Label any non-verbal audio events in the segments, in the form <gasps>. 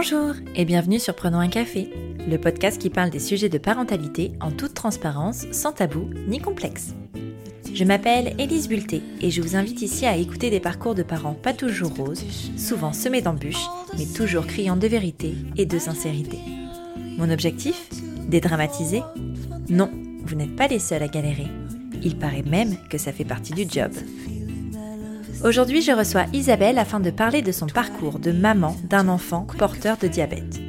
Bonjour et bienvenue sur Prenons un café, le podcast qui parle des sujets de parentalité en toute transparence, sans tabou ni complexe. Je m'appelle Élise Bulté et je vous invite ici à écouter des parcours de parents pas toujours roses, souvent semés d'embûches, mais toujours criant de vérité et de sincérité. Mon objectif? Dédramatiser? Non, vous n'êtes pas les seuls à galérer. Il paraît même que ça fait partie du job. Aujourd'hui, je reçois Isabelle afin de parler de son parcours de maman d'un enfant porteur de diabète.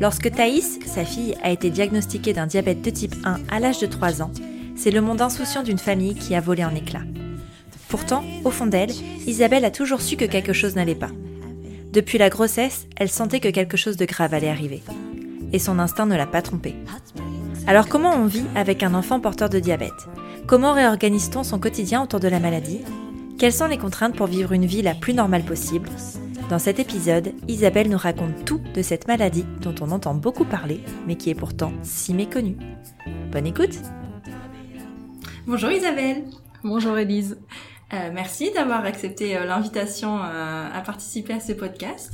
Lorsque Thaïs, sa fille, a été diagnostiquée d'un diabète de type 1 à l'âge de 3 ans, c'est le monde insouciant d'une famille qui a volé en éclats. Pourtant, au fond d'elle, Isabelle a toujours su que quelque chose n'allait pas. Depuis la grossesse, elle sentait que quelque chose de grave allait arriver. Et son instinct ne l'a pas trompée. Alors comment on vit avec un enfant porteur de diabète? Comment réorganise-t-on son quotidien autour de la maladie? Quelles sont les contraintes pour vivre une vie la plus normale possible Dans cet épisode, Isabelle nous raconte tout de cette maladie dont on entend beaucoup parler, mais qui est pourtant si méconnue. Bonne écoute Bonjour Isabelle Bonjour Elise euh, Merci d'avoir accepté euh, l'invitation euh, à participer à ce podcast.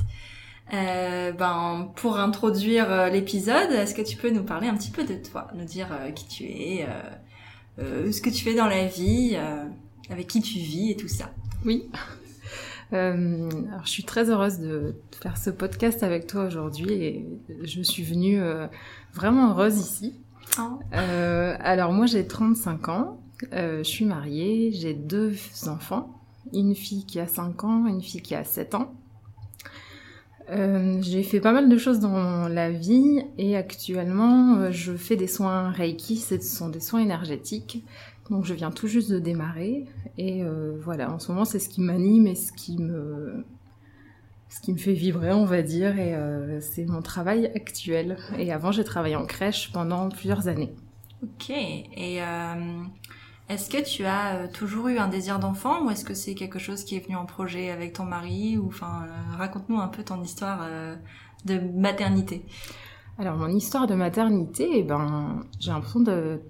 ben, pour introduire l'épisode, est-ce que tu peux nous parler un petit peu de toi, nous dire qui tu es, ce que tu fais dans la vie avec qui tu vis et tout ça. Oui. <laughs> Euh, alors, je suis très heureuse de faire ce podcast avec toi aujourd'hui et je suis venue euh, vraiment heureuse ici. Oh. Euh, alors moi j'ai 35 ans, je suis mariée, j'ai deux enfants, une fille qui a 5 ans une fille qui a 7 ans. j'ai fait pas mal de choses dans la vie et actuellement je fais des soins Reiki, ce sont des soins énergétiques donc je viens tout juste de démarrer et euh, voilà, en ce moment c'est ce qui m'anime et ce qui me ce qui me fait vibrer, on va dire, et euh, c'est mon travail actuel. Et avant j'ai travaillé en crèche pendant plusieurs années. Ok. Et euh, est-ce que tu as toujours eu un désir d'enfant ou est-ce que c'est quelque chose qui est venu en projet avec ton mari ou enfin raconte-nous un peu ton histoire de maternité. Alors mon histoire de maternité, eh ben, j'ai l'impression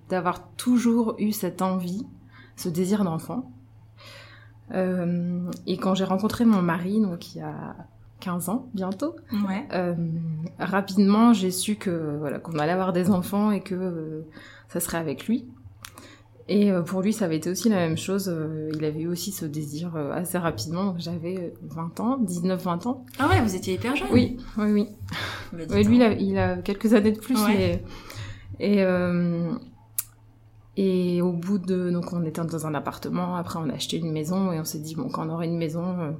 d'avoir toujours eu cette envie, ce désir d'enfant. Euh, et quand j'ai rencontré mon mari, donc il y a 15 ans bientôt, euh, rapidement j'ai su que voilà qu'on allait avoir des enfants et que euh, ça serait avec lui. Et euh, pour lui, ça avait été aussi la même chose. Euh, il avait eu aussi ce désir euh, assez rapidement. J'avais 20 ans, 19-20 ans. Ah ouais, vous étiez hyper jeune. Oui, oui, oui. <laughs> Bah, lui, il a, quelques années de plus. Mais... Et, et au bout de... Donc on était dans un appartement, après on a acheté une maison et on s'est dit, bon, quand on aura une maison,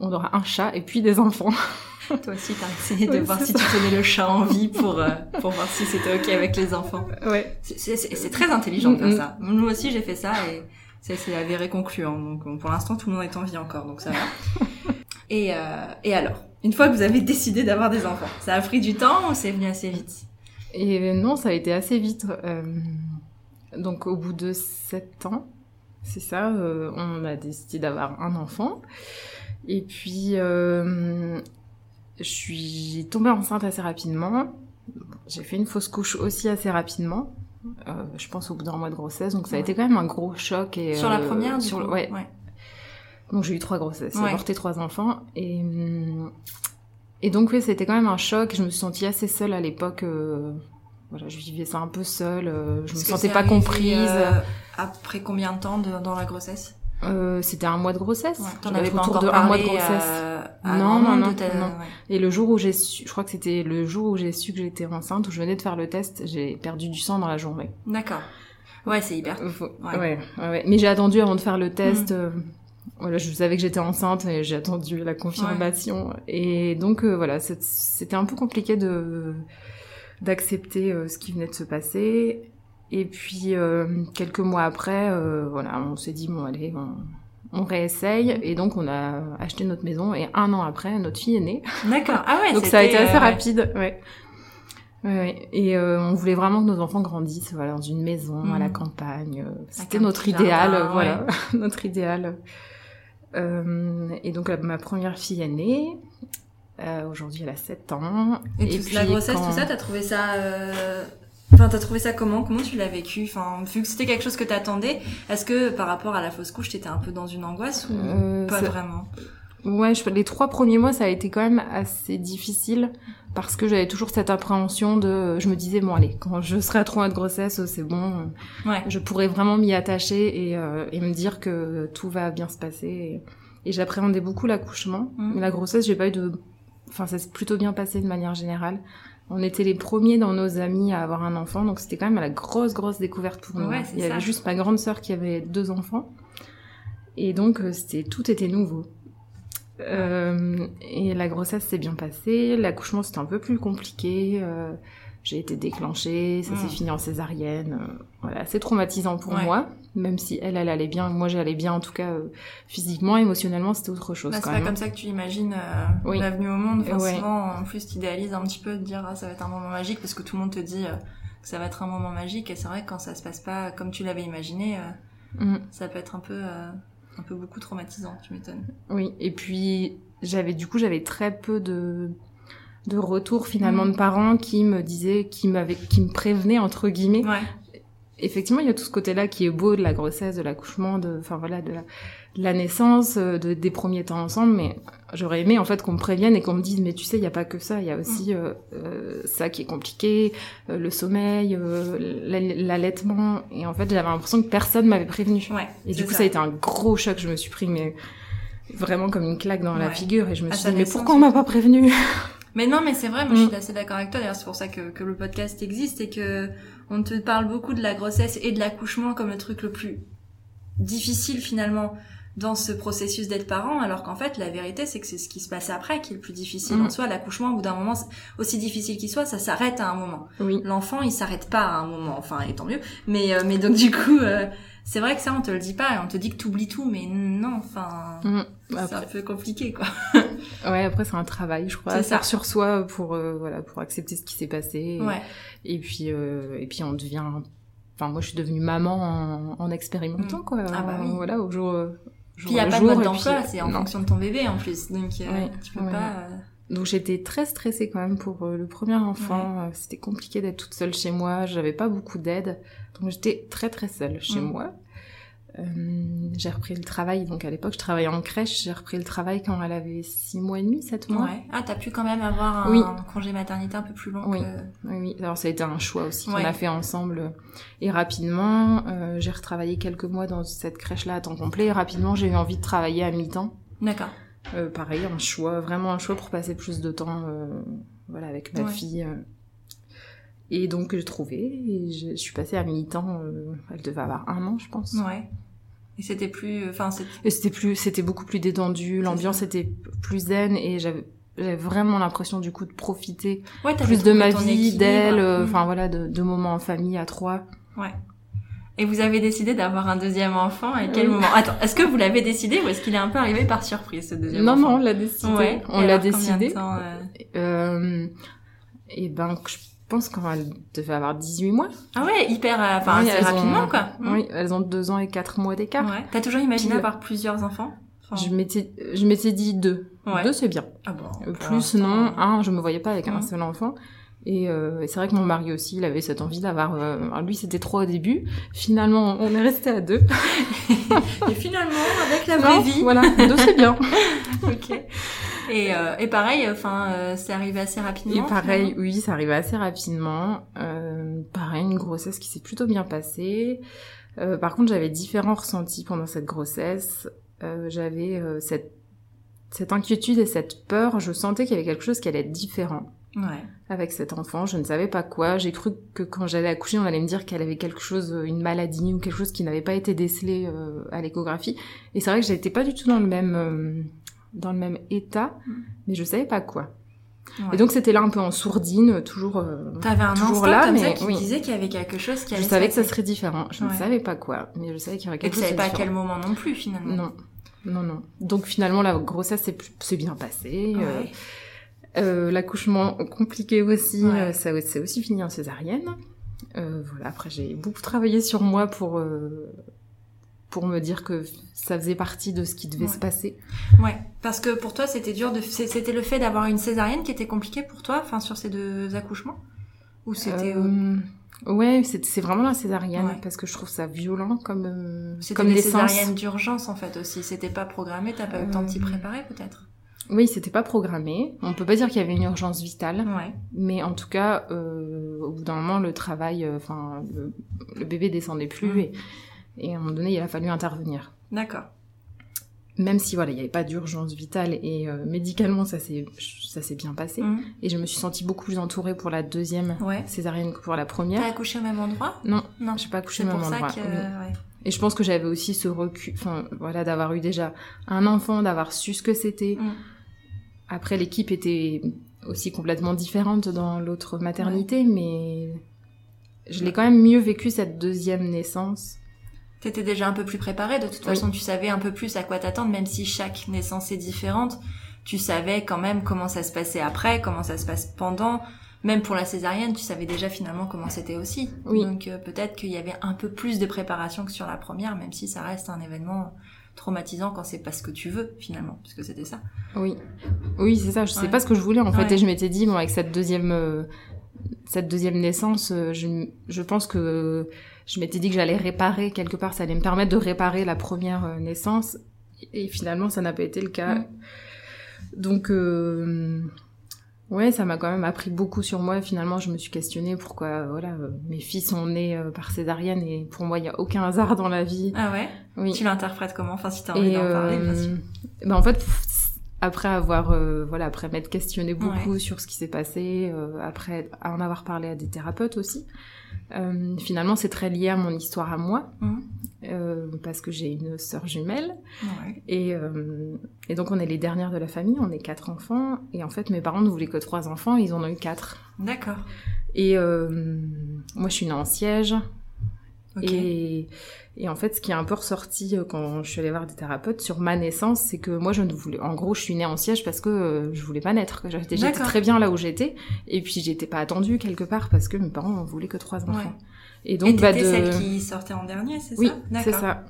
on aura un chat et puis des enfants. <laughs> Toi aussi, t'as essayé de voir si tu tenais le chat en vie pour, euh, <laughs> pour voir si c'était ok avec les enfants. Ouais. C'est très intelligent de faire ça. Nous aussi, j'ai fait ça et c'est avéré concluant. Donc, pour l'instant, tout le monde est en vie encore, donc ça va. <laughs> et, euh, et alors, une fois que vous avez décidé d'avoir des enfants, ça a pris du temps ou c'est venu assez vite? Et non, ça a été assez vite. Euh, donc, au bout de sept ans, c'est ça, euh, on a décidé d'avoir un enfant. Et puis, euh, je suis tombée enceinte assez rapidement. J'ai fait une fausse couche aussi assez rapidement. Euh, je pense au bout d'un mois de grossesse, donc ça a été quand même un gros choc. Et, sur la euh, première, du sur coup. Ouais. ouais. Donc j'ai eu trois grossesses, j'ai avorté trois enfants et et donc oui, c'était quand même un choc. Je me suis sentie assez seule à l'époque. Euh, voilà, je vivais ça un peu seule. je me sentais pas comprise. après combien de temps de, dans la grossesse? Euh, c'était un mois de grossesse. Ouais, T'en avais pas encore de un mois de grossesse. non, non, non, non. Et le jour où j'ai su, je crois que c'était le jour où j'ai su que j'étais enceinte, où je venais de faire le test, j'ai perdu du sang dans la journée. D'accord. Ouais, c'est hyper. Euh, ouais. Ouais, ouais. Mais j'ai attendu avant de faire le test. Mm. Euh, voilà, je savais que j'étais enceinte et j'ai attendu la confirmation. Et donc euh, voilà, c'était un peu compliqué de d'accepter ce qui venait de se passer. Et puis euh, quelques mois après, euh, voilà, on s'est dit bon allez, on, on, réessaye. Et donc on a acheté notre maison et un an après, notre fille est née. D'accord. Ah ouais. <laughs> donc ça a été assez euh, rapide. Ouais. Ouais, et on voulait vraiment que nos enfants grandissent voilà, dans une maison à la mm. campagne. C'était <laughs> notre idéal, voilà, notre idéal. et donc ma première fille est née. Aujourd'hui, elle a 7 ans. Et, puis, la grossesse, tout ça, t'as trouvé ça Enfin, t'as trouvé ça comment? Comment tu l'as vécu? Enfin, vu que c'était quelque chose que t'attendais, est-ce que par rapport à la fausse couche, t'étais un peu dans une angoisse ou euh, pas vraiment? Ouais, je, les trois premiers mois, ça a été quand même assez difficile parce que j'avais toujours cette appréhension de, je me disais bon allez, quand je serai à trois mois de grossesse, c'est bon, Ouais. je pourrais vraiment m'y attacher et, euh, et me dire que tout va bien se passer. Et, et j'appréhendais beaucoup l'accouchement, mais la grossesse, j'ai pas eu de, enfin ça s'est plutôt bien passé de manière générale. On était les premiers dans nos amis à avoir un enfant, donc c'était quand même la grosse grosse découverte pour nous. Ouais, Il y ça. avait juste ma grande sœur qui avait deux enfants, et donc euh, c'était tout était nouveau. Euh, et la grossesse s'est bien passée, l'accouchement c'était un peu plus compliqué. euh, j'ai été déclenchée, ça s'est Mm. fini en césarienne. euh, voilà, c'est traumatisant pour Ouais. moi, même si elle, elle allait bien. Moi, j'allais bien, en tout cas euh, physiquement, émotionnellement, c'était autre chose Bah, c'est pas même. comme ça que tu imagines euh, Oui. la venue au monde. Enfin, Ouais. Souvent, en plus, tu idéalises un petit peu de dire ah, ça va être un moment magique parce que tout le monde te dit euh, que ça va être un moment magique. Et c'est vrai que quand ça se passe pas comme tu l'avais imaginé, Mm. ça peut être un peu, un peu beaucoup traumatisant. Tu m'étonnes. Oui, et puis j'avais du coup j'avais très peu de de retours finalement Mm. de parents qui me disaient, qui m'avaient, qui me prévenaient entre guillemets. Ouais. Effectivement, il y a tout ce côté-là qui est beau de la grossesse, de l'accouchement, de, enfin voilà, de la, de la naissance, euh, de, des premiers temps ensemble. Mais j'aurais aimé en fait qu'on me prévienne et qu'on me dise, mais tu sais, il y a pas que ça, il y a aussi euh, euh, ça qui est compliqué, euh, le sommeil, euh, l'all- l'allaitement. Et en fait, j'avais l'impression que personne m'avait prévenu. Ouais. Et du coup, ça. a été un gros choc. Je me suis pris, mais vraiment comme une claque dans la figure. Et je me suis dit, mais pourquoi on m'a pas prévenu? Mais non, mais c'est vrai, moi Mm. je suis assez d'accord avec toi. D'ailleurs, c'est pour ça que, que le podcast existe et que on te parle beaucoup de la grossesse et de l'accouchement comme le truc le plus difficile finalement dans ce processus d'être parent, alors qu'en fait la vérité c'est que c'est ce qui se passe après qui est le plus difficile. Mm. En soi, l'accouchement, au bout d'un moment, aussi difficile qu'il soit, ça s'arrête à un moment. Oui. L'enfant, il s'arrête pas à un moment, enfin, et tant mieux. Mais, euh, mais donc du coup, euh, c'est vrai que ça, on te le dit pas, on te dit que t'oublies tout, mais non, enfin, Mm. c'est un peu compliqué, quoi. <laughs> ouais, après c'est un travail, je crois, à ça. faire sur soi pour euh, voilà pour accepter ce qui s'est passé. Et- Ouais. Et puis euh, et puis on devient. Enfin, moi je suis devenue maman en, en expérimentant quoi. Ah bah oui. Voilà au jour. euh, jour Puis il y a pas de mode d'emploi, puis- c'est en non. fonction de ton bébé en plus, donc euh, tu peux pas. Donc j'étais très stressée quand même pour euh, le premier enfant. Euh, C'était compliqué d'être toute seule chez moi. J'avais pas beaucoup d'aide, donc j'étais très très seule chez Mm. moi. Euh, j'ai repris le travail, donc à l'époque je travaillais en crèche. J'ai repris le travail quand elle avait six mois et demi, sept mois. Ouais. Ah, t'as pu quand même avoir un Oui. congé maternité un peu plus long Oui. que. Oui, oui. Alors ça a été un choix aussi qu'on a fait ensemble et rapidement. euh, j'ai retravaillé quelques mois dans cette crèche-là à temps complet. Et rapidement, j'ai eu envie de travailler à mi-temps. D'accord. Euh, pareil, un choix, vraiment un choix pour passer plus de temps, euh, voilà, avec ma Ouais. fille. euh. Et donc j'ai trouvé. Et je, je suis passée à mi-temps. euh, elle devait avoir un an, je pense. Ouais. Et c'était plus, enfin, c'est. Et c'était plus, c'était beaucoup plus détendu. L'ambiance était plus zen et j'avais. J'avais vraiment l'impression du coup de profiter Ouais, plus de ma vie, d'elle, euh, Mm. enfin voilà, de, de moments en famille à trois. Ouais. Et vous avez décidé d'avoir un deuxième enfant à quel Oui. moment? Attends, est-ce que vous l'avez décidé ou est-ce qu'il est un peu arrivé par surprise ce deuxième Non, non, enfant on l'a décidé. Ouais. On l'a décidé. temps, euh Euh, et ben, je pense qu'elle devait avoir 18 mois. Ah ouais, hyper, euh, enfin, Oui, ont- rapidement quoi. Oui, elles ont deux ans et quatre mois d'écart. Ouais. T'as toujours imaginé Pile. avoir plusieurs enfants? Enfin, Je m'étais, je m'étais dit deux. Ouais. Deux, c'est bien. Ah bon. Euh, Plus, non. Un, je me voyais pas avec un Mhm. seul enfant. Et, euh, et c'est vrai que mon mari aussi, il avait cette envie d'avoir. euh, alors lui, c'était trois au début. Finalement, on est resté à deux. <laughs> Et finalement, avec la Non, vraie vie. Voilà, deux, c'est bien. <laughs> ok. Et, euh, et pareil, enfin, euh, c'est arrivé assez rapidement. Et pareil, finalement. oui, ça arrivait assez rapidement. Euh, pareil, une grossesse qui s'est plutôt bien passée. Euh, par contre, j'avais différents ressentis pendant cette grossesse. Euh, j'avais euh, cette, cette inquiétude et cette peur. Je sentais qu'il y avait quelque chose qui allait être différent Ouais. avec cet enfant. Je ne savais pas quoi. J'ai cru que quand j'allais accoucher, on allait me dire qu'elle avait quelque chose, euh, une maladie ou quelque chose qui n'avait pas été décelé euh, à l'échographie. Et c'est vrai que j'étais pas du tout dans le même, euh, dans le même état, Mm. mais je savais pas quoi. Ouais. Et donc c'était là un peu en sourdine, toujours. euh, T'avais un toujours là, comme ça mais qui oui. disait qu'il y avait quelque chose qui je allait se savais que ça serait différent. Je ne savais pas quoi, mais je savais qu'il y aurait Et quelque tu chose savais de pas à quel moment non plus finalement. Non, non, non. Donc finalement la grossesse s'est bien passée. euh, Ouais. euh, L'accouchement compliqué aussi, Ouais. euh, ça c'est aussi fini en césarienne. Euh, voilà. Après j'ai beaucoup travaillé sur moi pour euh, pour me dire que ça faisait partie de ce qui devait Ouais. se passer. Ouais, parce que pour toi c'était dur de, c'était le fait d'avoir une césarienne qui était compliqué pour toi, enfin sur ces deux accouchemps, ou c'était. euh, Euh, Ouais, c'est vraiment la césarienne parce que je trouve ça violent comme euh, comme des césariennes d'urgence en fait aussi. C'était pas programmé, t'as pas eu le temps de t'y Euh, préparer peut-être? Oui, c'était pas programmé. On peut pas dire qu'il y avait une urgence vitale, Ouais. mais en tout cas, euh, au bout d'un moment, le travail, euh, enfin, le, le bébé descendait plus et, et à un moment donné, il a fallu intervenir. D'accord. Même si voilà, il n'y avait pas d'urgence vitale et euh, médicalement, ça s'est ça s'est bien passé. Mhm. Et je me suis sentie beaucoup plus entourée pour la deuxième Ouais. césarienne que pour la T'as première. accouché au même endroit? Non, Non. j'ai pas accouché au même pour ça endroit. que. oui. ouais. Et je pense que j'avais aussi ce recul, enfin voilà, d'avoir eu déjà un enfant, d'avoir su ce que c'était. Mm. Après, l'équipe était aussi complètement différente dans l'autre maternité, mais je l'ai quand même mieux vécu cette deuxième naissance. T'étais déjà un peu plus préparée, de toute Oui. façon tu savais un peu plus à quoi t'attendre, même si chaque naissance est différente, tu savais quand même comment ça se passait après, comment ça se passe pendant, même pour la césarienne, tu savais déjà finalement comment c'était aussi. Oui. Donc euh, peut-être qu'il y avait un peu plus de préparation que sur la première, même si ça reste un événement traumatisant quand c'est pas ce que tu veux finalement, parce que c'était ça. Oui, oui, c'est ça. Je sais Ouais. pas ce que je voulais en fait, et je m'étais dit bon avec cette deuxième, euh, cette deuxième naissance, euh, je, je pense que je m'étais dit que j'allais réparer quelque part, ça allait me permettre de réparer la première naissance, et finalement ça n'a pas été le cas. Mm. Donc euh, ouais, ça m'a quand même appris beaucoup sur moi. Finalement, je me suis questionnée pourquoi euh, voilà euh, mes filles sont nées euh, par césarienne et pour moi il y a aucun hasard dans la vie. Ah ouais? Oui. Tu l'interprètes comment? Enfin si t'as envie d'en parler, bien sûr. ben en fait, après avoir, euh, voilà, après m'être questionné beaucoup sur ce qui s'est passé, euh, après en avoir parlé à des thérapeutes aussi, euh, finalement c'est très lié à mon histoire à moi, Mhm. euh, parce que j'ai une sœur jumelle, Ouais. et, euh, et donc on est les dernières de la famille, on est quatre enfants, et en fait mes parents ne voulaient que trois enfants, ils en ont eu quatre. D'accord. Et euh, moi je suis née en siège, Et, et en fait, ce qui est un peu ressorti euh, quand je suis allée voir des thérapeutes sur ma naissance, c'est que moi, je ne voulais, en gros, je suis née en siège parce que euh, je voulais pas naître. J'étais très bien là où j'étais, et puis j'étais pas attendue quelque part parce que mes parents en voulaient que trois enfants. Ouais. Et Et donc, bah, t'étais de... celle qui sortait en dernier, c'est oui, ça? C'est D'accord. ça.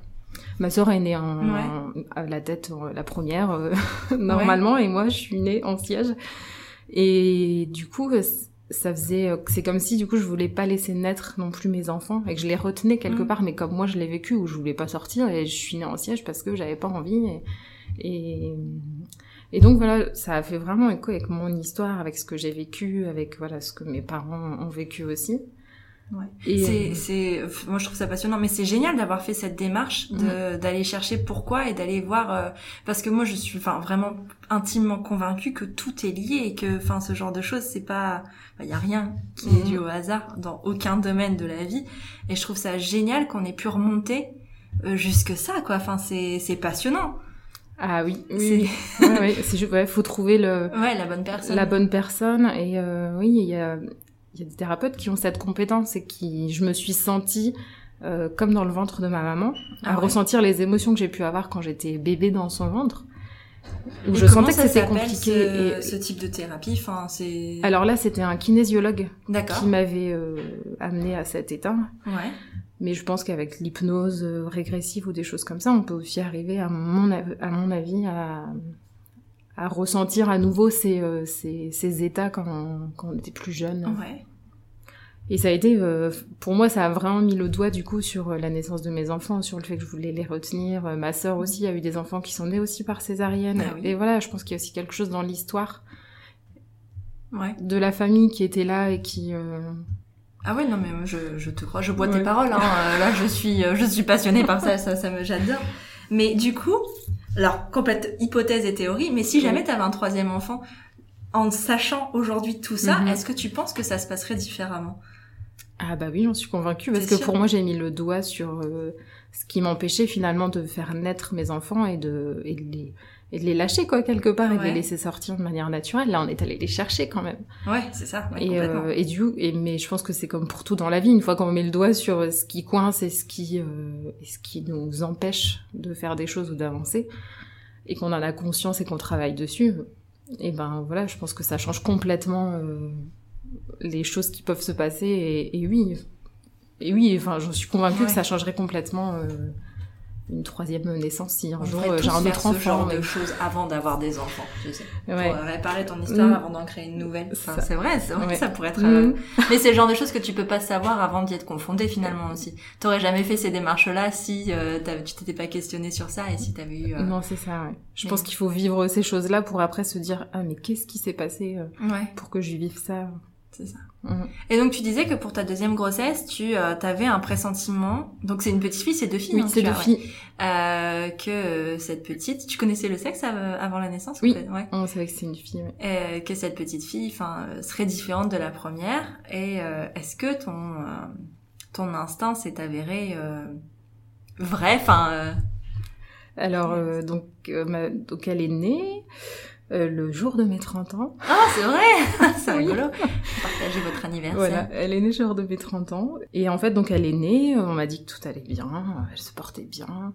Ma sœur est née en, Ouais. à la tête, la première, euh, <laughs> normalement, et moi, je suis née en siège. Et du coup, ça faisait, euh, c'est comme si du coup je voulais pas laisser naître non plus mes enfants et que je les retenais quelque Mhm. part, mais comme moi je l'ai vécu où je voulais pas sortir et je suis née en siège parce que j'avais pas envie et, et et donc voilà, ça a fait vraiment écho avec mon histoire, avec ce que j'ai vécu, avec voilà ce que mes parents ont vécu aussi. Ouais. Et C'est, euh, c'est, moi je trouve ça passionnant, mais c'est génial d'avoir fait cette démarche, de, d'aller chercher pourquoi et d'aller voir, euh, parce que moi je suis, enfin vraiment intimement convaincue que tout est lié et que, enfin ce genre de choses, c'est pas, il y a rien qui est Mhm. dû au hasard dans aucun domaine de la vie, et je trouve ça génial qu'on ait pu remonter euh, jusque ça, quoi. Enfin c'est, c'est passionnant. ah oui, C'est- oui, ouais, ouais, c'est juste, ouais, faut trouver le Ouais, la bonne personne. la bonne personne et euh, oui il y a y a des thérapeutes qui ont cette compétence et qui je me suis sentie euh, comme dans le ventre de ma maman à Ah ouais. ressentir les émotions que j'ai pu avoir quand j'étais bébé dans son ventre où je sentais que c'était compliqué Ce, et ce type de thérapie, enfin c'est. alors là c'était un kinésiologue qui m'avait euh, amené à cet état Ouais. mais je pense qu'avec l'hypnose euh, régressive ou des choses comme ça on peut aussi arriver à mon av- à mon avis à à ressentir à nouveau ces, euh, ces, ces états quand on, quand on était plus jeune. Ouais. Et ça a été, euh, pour moi, ça a vraiment mis le doigt du coup sur euh, la naissance de mes enfants, sur le fait que je voulais les retenir. Euh, Ma sœur aussi a eu des enfants qui sont nés aussi par césarienne. Ah oui. Et voilà, je pense qu'il y a aussi quelque chose dans l'histoire Ouais. de la famille qui était là et qui. euh, Ah ouais, non mais je, je te crois, je bois tes paroles. Hein. Euh, là, je suis, je suis passionnée par ça, ça, ça me, j'adore. Mais du coup, alors complète hypothèse et théorie, mais si jamais Oui. t'avais un troisième enfant, en sachant aujourd'hui tout ça, Mhm. est-ce que tu penses que ça se passerait différemment? Ah bah oui, j'en suis convaincue parce que pour moi, j'ai mis le doigt sur euh, ce qui m'empêchait finalement de faire naître mes enfants et de, et de les et de les lâcher quoi quelque part et de les laisser sortir de manière naturelle. Là, on est allé les chercher quand même. Ouais, c'est ça. ouais, et, euh, et du et mais je pense que c'est comme pour tout dans la vie une fois qu'on met le doigt sur ce qui coince et ce qui euh, et ce qui nous empêche de faire des choses ou d'avancer et qu'on en a conscience et qu'on travaille dessus et ben voilà je pense que ça change complètement euh, les choses qui peuvent se passer et, et oui et oui enfin j'en suis convaincue Ouais. que ça changerait complètement euh, une troisième naissance si un jour euh, j'ai tous un faire autre ce enfant. genre de choses avant d'avoir des enfants, je sais. Ouais. Pour euh, réparer ton histoire Mm. avant d'en créer une nouvelle. Enfin, c'est vrai, c'est vrai Ouais. que ça pourrait être... Mm. euh, Mais c'est le genre de choses que tu peux pas savoir avant d'y être confronté finalement aussi. T'aurais jamais fait ces démarches-là si euh, tu t'étais pas questionné sur ça et si t'avais eu... euh, Non, c'est ça, ouais. Je Mais- pense qu'il faut vivre ces choses-là pour après se dire Ah, mais qu'est-ce qui s'est passé euh, pour que je vive ça? C'est ça. Mhm. Et donc tu disais que pour ta deuxième grossesse, tu euh, avais un pressentiment. Donc c'est une petite fille, c'est deux filles. Oui, hein, c'est deux as, ouais. filles. Euh, que euh, cette petite, tu connaissais le sexe av- avant la naissance Oui. Ouais. On savait que c'est une fille, ouais. Euh, que cette petite fille, enfin, euh, serait différente de la première. Et euh, est-ce que ton euh, ton instinct s'est avéré euh, vrai? Enfin, euh, Alors, euh, donc, euh, ma- donc, elle est née euh, le jour de mes 30 ans. ah c'est vrai, <laughs> c'est rigolo. Partagez votre anniversaire. Voilà, elle est née le jour de mes 30 ans. Et en fait, donc, elle est née, on m'a dit que tout allait bien, elle se portait bien.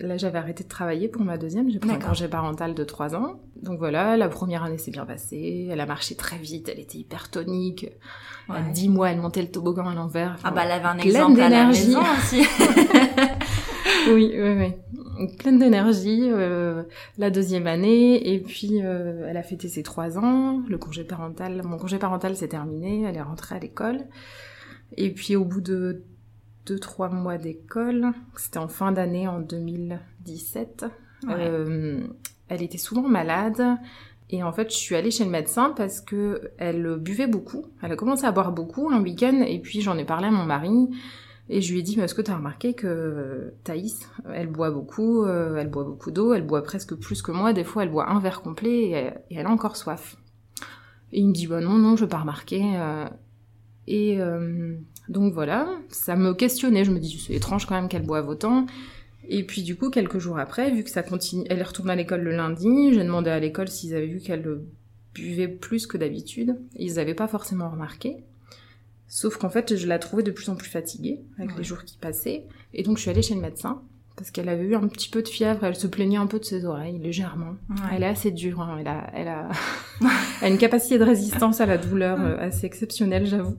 Là, j'avais arrêté de travailler pour ma deuxième, j'ai pris un congé parental de 3 ans. Donc voilà, la première année s'est bien passée, elle a marché très vite, elle était hyper tonique. À Ouais. 10 mois, elle montait le toboggan à l'envers. Ah bah elle avait un exemple à la maison aussi. <laughs> <laughs> <laughs> oui, oui, oui. Pleine d'énergie. euh, la deuxième année, et puis euh, elle a fêté ses trois ans. Le congé parental, mon congé parental s'est terminé. Elle est rentrée à l'école. Et puis au bout de deux trois mois d'école, c'était en fin d'année en 2017. Ouais. euh, elle était souvent malade. Et en fait, je suis allée chez le médecin parce que elle buvait beaucoup. Elle a commencé à boire beaucoup un week-end, et puis j'en ai parlé à mon mari. Et je lui ai dit, mais est-ce que tu as remarqué que Thaïs, elle boit beaucoup, euh, elle boit beaucoup d'eau, elle boit presque plus que moi, des fois elle boit un verre complet et elle, a encore soif. Et il me dit, bah non, non, je n'ai pas remarqué. euh. et euh, donc voilà, ça me questionnait, je me dis, c'est étrange quand même qu'elle boive autant. Et puis du coup, quelques jours après, vu que ça continue, elle est retournée à l'école le lundi, j'ai demandé à l'école s'ils avaient vu qu'elle buvait plus que d'habitude. Ils n'avaient pas forcément remarqué. Sauf qu'en fait, je la trouvais de plus en plus fatiguée avec Ouais. les jours qui passaient. Et donc, je suis allée chez le médecin parce qu'elle avait eu un petit peu de fièvre. Elle se plaignait un peu de ses oreilles, légèrement. Ouais. Elle est assez dure. hein. Elle, a, elle, a... <laughs> elle a une capacité de résistance à la douleur euh, assez exceptionnelle, j'avoue.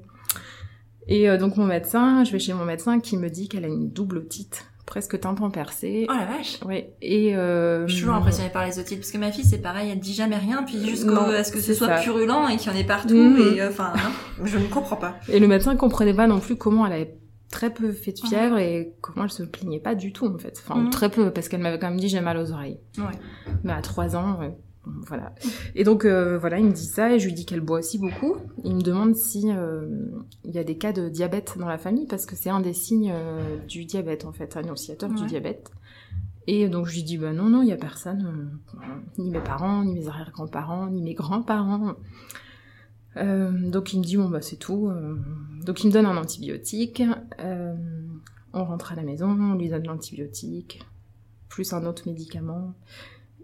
Et euh, donc, mon médecin, je vais chez mon médecin qui me dit qu'elle a une double otite, presque tympan percé. Oh la vache. Ouais. Et euh, Je suis toujours impressionnée par les otites parce que ma fille c'est pareil, elle dit jamais rien puis jusqu'au à ce que ce soit ça. purulent et qu'il y en ait partout Mhm. et euh, enfin non, je ne comprends pas. Et le médecin comprenait pas non plus comment elle avait très peu fait de Ouais. fièvre et comment elle se plaignait pas du tout en fait. Enfin, Mhm. très peu, parce qu'elle m'avait quand même dit j'ai mal aux oreilles. Ouais. Mais à 3 ans, voilà. Et donc euh, voilà, il me dit ça et je lui dis qu'elle boit aussi beaucoup. Il me demande si euh, il y a des cas de diabète dans la famille parce que c'est un des signes euh, du diabète en fait, annonciateur du diabète. Et donc je lui dis bah non non, il y a personne, ni mes parents, ni mes arrière-grands-parents, ni mes grands-parents. Donc il me dit bon bah c'est tout. donc il me donne un antibiotique. on rentre à la maison, on lui donne l'antibiotique, plus un autre médicament.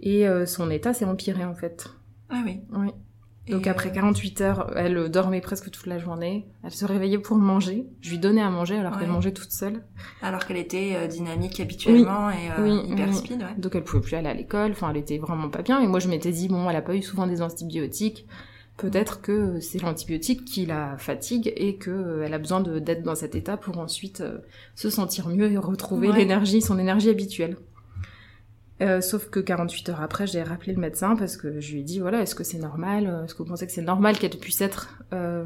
Et euh, son état s'est empiré en fait. Ah oui. Oui. Donc Et, après euh, 48 heures, elle euh, dormait presque toute la journée. Elle se réveillait pour manger. Je lui donnais à manger alors qu'elle mangeait toute seule. alors qu'elle était euh, dynamique habituellement et euh, Oui, hyper oui. speed, ouais. Donc elle pouvait plus aller à l'école. Enfin, elle était vraiment pas bien. Et moi, je m'étais dit bon, elle a pas eu souvent des antibiotiques. Peut-être que c'est l'antibiotique qui la fatigue et que euh, elle a besoin d'être dans cet état pour ensuite se sentir mieux et retrouver Ouais. l'énergie, son énergie habituelle. Euh, sauf que 48 heures après, j'ai rappelé le médecin parce que je lui ai dit voilà, est-ce que c'est normal? Euh, Est-ce que vous pensez que c'est normal qu'elle puisse être euh,